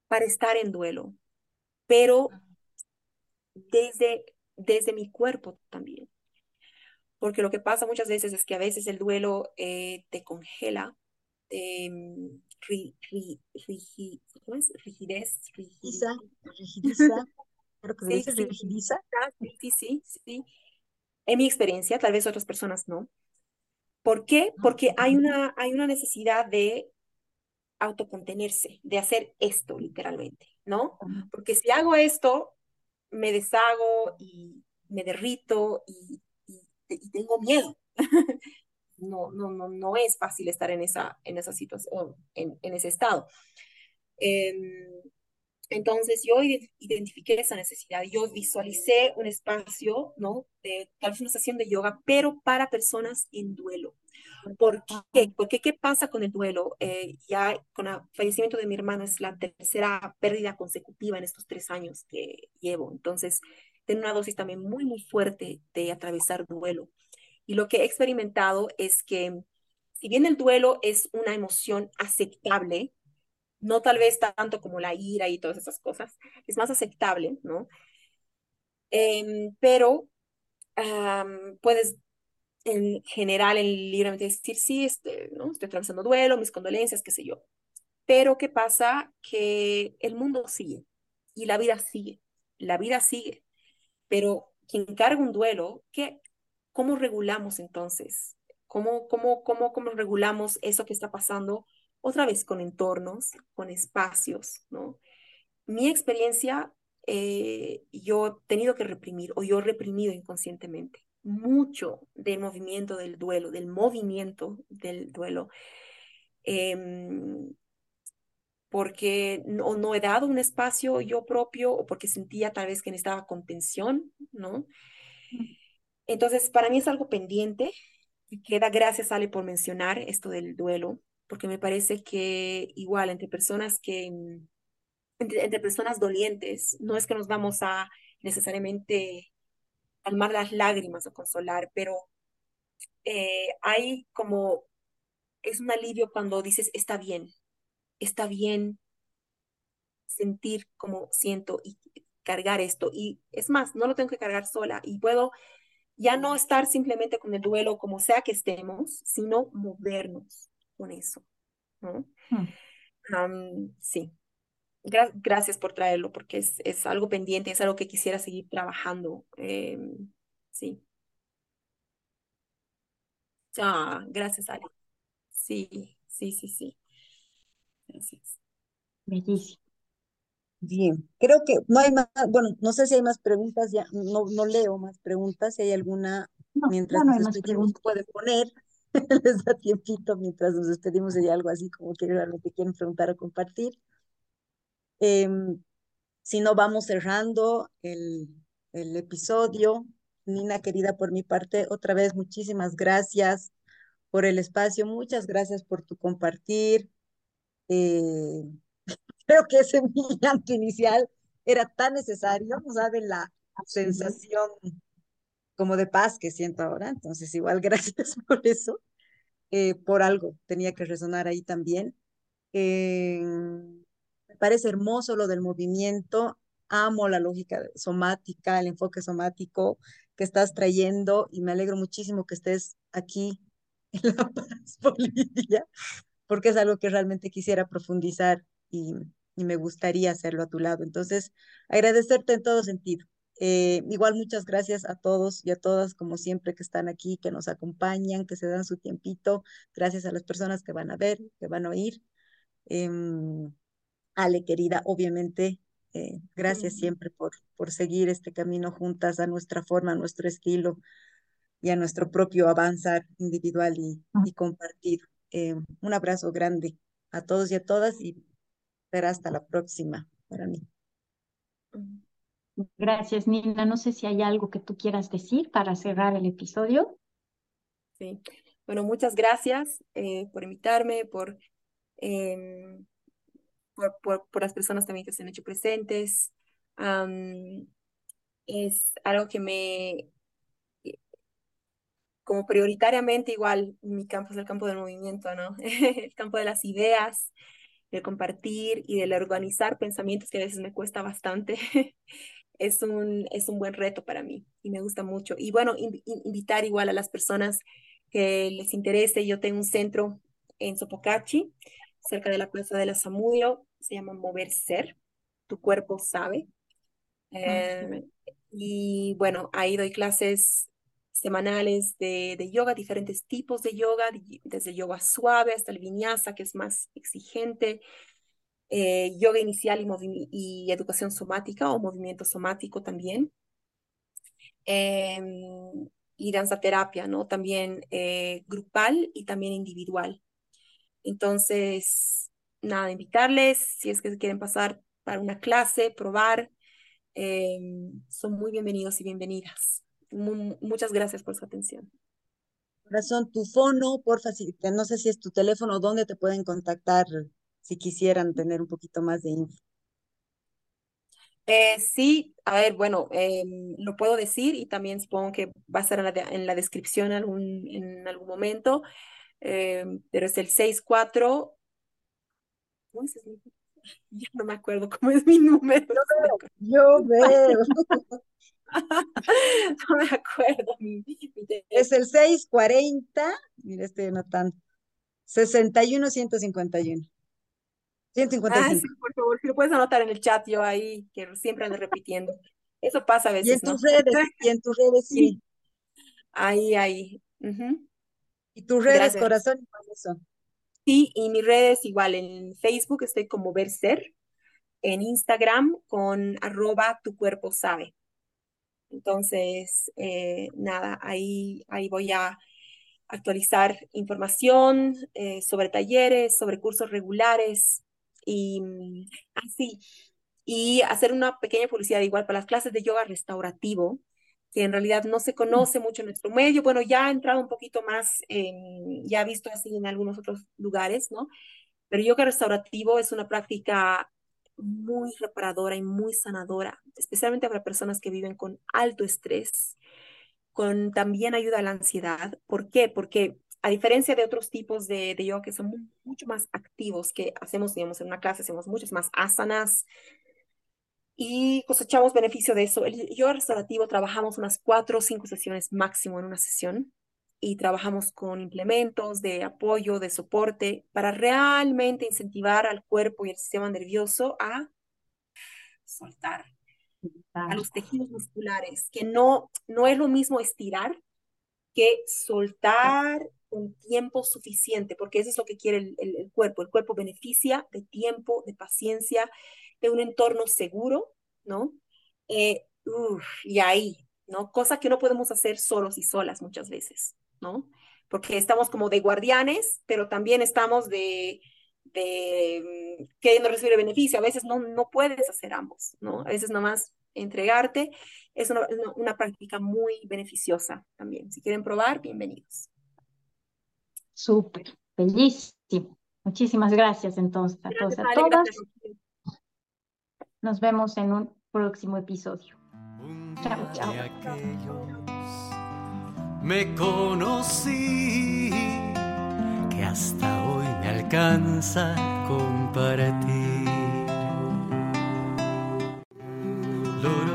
para estar en duelo, pero desde, desde mi cuerpo también. Porque lo que pasa muchas veces es que a veces el duelo eh, te congela, te, ¿cómo es? rigidez, rigidiza, rigidiza, creo que dice rigidiza. Sí, sí, sí. En mi experiencia, tal vez otras personas no. ¿Por qué? Ah, Porque hay una, hay una necesidad de autocontenerse, de hacer esto literalmente, ¿no? Porque si hago esto, me deshago y me derrito y, y tengo miedo. no, no, no, no es fácil estar en esa, en esa situación, en, en ese estado. Em, entonces yo identifiqué esa necesidad, yo visualicé un espacio, ¿no? De tal vez una estación de yoga, pero para personas en duelo. ¿Por qué? Porque ¿qué pasa con el duelo? Eh, ya con el fallecimiento de mi hermano es la tercera pérdida consecutiva en estos tres años que llevo. Entonces, tengo una dosis también muy, muy fuerte de atravesar duelo. Y lo que he experimentado es que si bien el duelo es una emoción aceptable, no tal vez tanto como la ira y todas esas cosas, es más aceptable, ¿no? Em, pero puedes en general, en libremente decir, sí, este, ¿no? estoy atravesando duelo, mis condolencias, qué sé yo. Pero ¿qué pasa? Que el mundo sigue y la vida sigue, la vida sigue. Pero quien carga un duelo, ¿qué, ¿cómo regulamos entonces? ¿Cómo, cómo, cómo, ¿Cómo regulamos eso que está pasando otra vez con entornos, con espacios? ¿no? Mi experiencia, eh, yo he tenido que reprimir o yo he reprimido inconscientemente mucho del movimiento del duelo, del movimiento del duelo, em, porque no, no he dado un espacio yo propio o porque sentía tal vez que necesitaba contención, ¿no? Entonces, para mí es algo pendiente queda gracias, Ale, por mencionar esto del duelo, porque me parece que igual entre personas que, entre, entre personas dolientes, no es que nos vamos a necesariamente calmar las lágrimas o consolar, pero eh, hay como, es un alivio cuando dices, está bien, está bien sentir como siento y cargar esto. Y es más, no lo tengo que cargar sola y puedo ya no estar simplemente con el duelo como sea que estemos, sino movernos con eso. ¿no? Hmm. sí, gracias por traerlo, porque es, es, algo pendiente, es algo que quisiera seguir trabajando. Em, sí. Ah, gracias, Ale. Sí, sí, sí, sí. Gracias. Bellísimo. Bien, creo que no hay más, bueno, no sé si hay más preguntas, ya no, no leo más preguntas, si hay alguna, mientras nos despedimos puede poner, les da tiempito mientras nos despedimos si hay algo así como que realmente quieren preguntar o compartir. Em, si no, vamos cerrando el, el episodio. Nina, querida, por mi parte, otra vez muchísimas gracias por el espacio, muchas gracias por tu compartir. Eh, creo que ese mi llanto inicial era tan necesario, no saben la sensación como de paz que siento ahora, entonces igual gracias por eso, eh, por algo tenía que resonar ahí también. Eh, me parece hermoso lo del movimiento, amo la lógica somática, el enfoque somático que estás trayendo y me alegro muchísimo que estés aquí en La Paz, Bolivia, porque es algo que realmente quisiera profundizar y, y me gustaría hacerlo a tu lado. Entonces, agradecerte en todo sentido. Eh, igual muchas gracias a todos y a todas, como siempre, que están aquí, que nos acompañan, que se dan su tiempito. Gracias a las personas que van a ver, que van a oír. Eh, Ale, querida, obviamente, eh, gracias siempre por, por seguir este camino juntas a nuestra forma, a nuestro estilo y a nuestro propio avanzar individual y, y compartido. Eh, un abrazo grande a todos y a todas y será hasta la próxima para mí. Gracias, Nina. No sé si hay algo que tú quieras decir para cerrar el episodio. Sí, bueno, muchas gracias eh, por invitarme, por em, por, por, las personas también que se han hecho presentes. es algo que me, como prioritariamente igual, mi campo es el campo del movimiento, ¿no? el campo de las ideas, de compartir y de organizar pensamientos que a veces me cuesta bastante. es un, es un buen reto para mí y me gusta mucho. Y bueno, invitar igual a las personas que les interese. Yo tengo un centro en Sopocachi, cerca de la Plaza de la Samudio, se llama Mover Ser, tu cuerpo sabe. Ah, eh, y bueno, ahí doy clases semanales de, de, yoga, diferentes tipos de yoga, desde yoga suave hasta el vinyasa, que es más exigente, eh, yoga inicial y, educación somática o movimiento somático también. Em, y danza terapia, ¿no? También eh, grupal y también individual. Entonces, nada, invitarles, si es que quieren pasar para una clase, probar, em, son muy bienvenidos y bienvenidas. Muchas gracias por su atención. Corazón, tu fono, porfa, si, no sé si es tu teléfono, ¿dónde te pueden contactar si quisieran tener un poquito más de info? Eh, sí, a ver, bueno, em, lo puedo decir y también supongo que va a estar en la, en la descripción algún, en algún momento, em, pero es el 64. ¿Cómo es Ya no me acuerdo cómo es mi número. Yo veo. no me acuerdo. es el 640, mira, estoy anotando. 61 151. 155. Ah, sí, por favor, si lo puedes anotar en el chat, yo ahí, que siempre ando repitiendo. Eso pasa a veces. Y en tus redes, y en tus redes, sí. Ahí, ahí. Y tus redes, corazón, y eso. Sí, y mis redes igual, en Facebook estoy como Verser, en Instagram con arroba tu cuerpo sabe. Entonces, eh, nada, ahí, ahí voy a actualizar información eh, sobre talleres, sobre cursos regulares y así. Y hacer una pequeña publicidad igual para las clases de yoga restaurativo, que en realidad no se conoce mucho en nuestro medio. Bueno, ya ha entrado un poquito más, ya ha visto así en algunos otros lugares, ¿no? Pero yoga restaurativo es una práctica muy reparadora y muy sanadora, especialmente para personas que viven con alto estrés, con también ayuda a la ansiedad. ¿Por qué? Porque a diferencia de otros tipos de, de yoga que son mucho más activos, que hacemos, digamos, en una clase, hacemos muchas más asanas y cosechamos beneficio de eso. El yoga restaurativo trabajamos unas cuatro o cinco sesiones máximo en una sesión y trabajamos con implementos de apoyo, de soporte, para realmente incentivar al cuerpo y al sistema nervioso a soltar a los tejidos musculares, que no, no es lo mismo estirar que soltar un tiempo suficiente, porque eso es lo que quiere el, el, cuerpo. El cuerpo beneficia de tiempo, de paciencia, de un entorno seguro, ¿no? Eh, y ahí, ¿no? Cosa que no podemos hacer solos y solas muchas veces. ¿No? Porque estamos como de guardianes, pero también estamos de, de mm, queriendo recibir beneficio. A veces no, no puedes hacer ambos, ¿no? A veces nomás entregarte es una, una, práctica muy beneficiosa también. Si quieren probar, bienvenidos. Súper, bellísimo. Muchísimas gracias entonces a todos a todas. Nos vemos en un próximo episodio. Chao, chao me conocí, que hasta hoy me alcanza compartir. Loro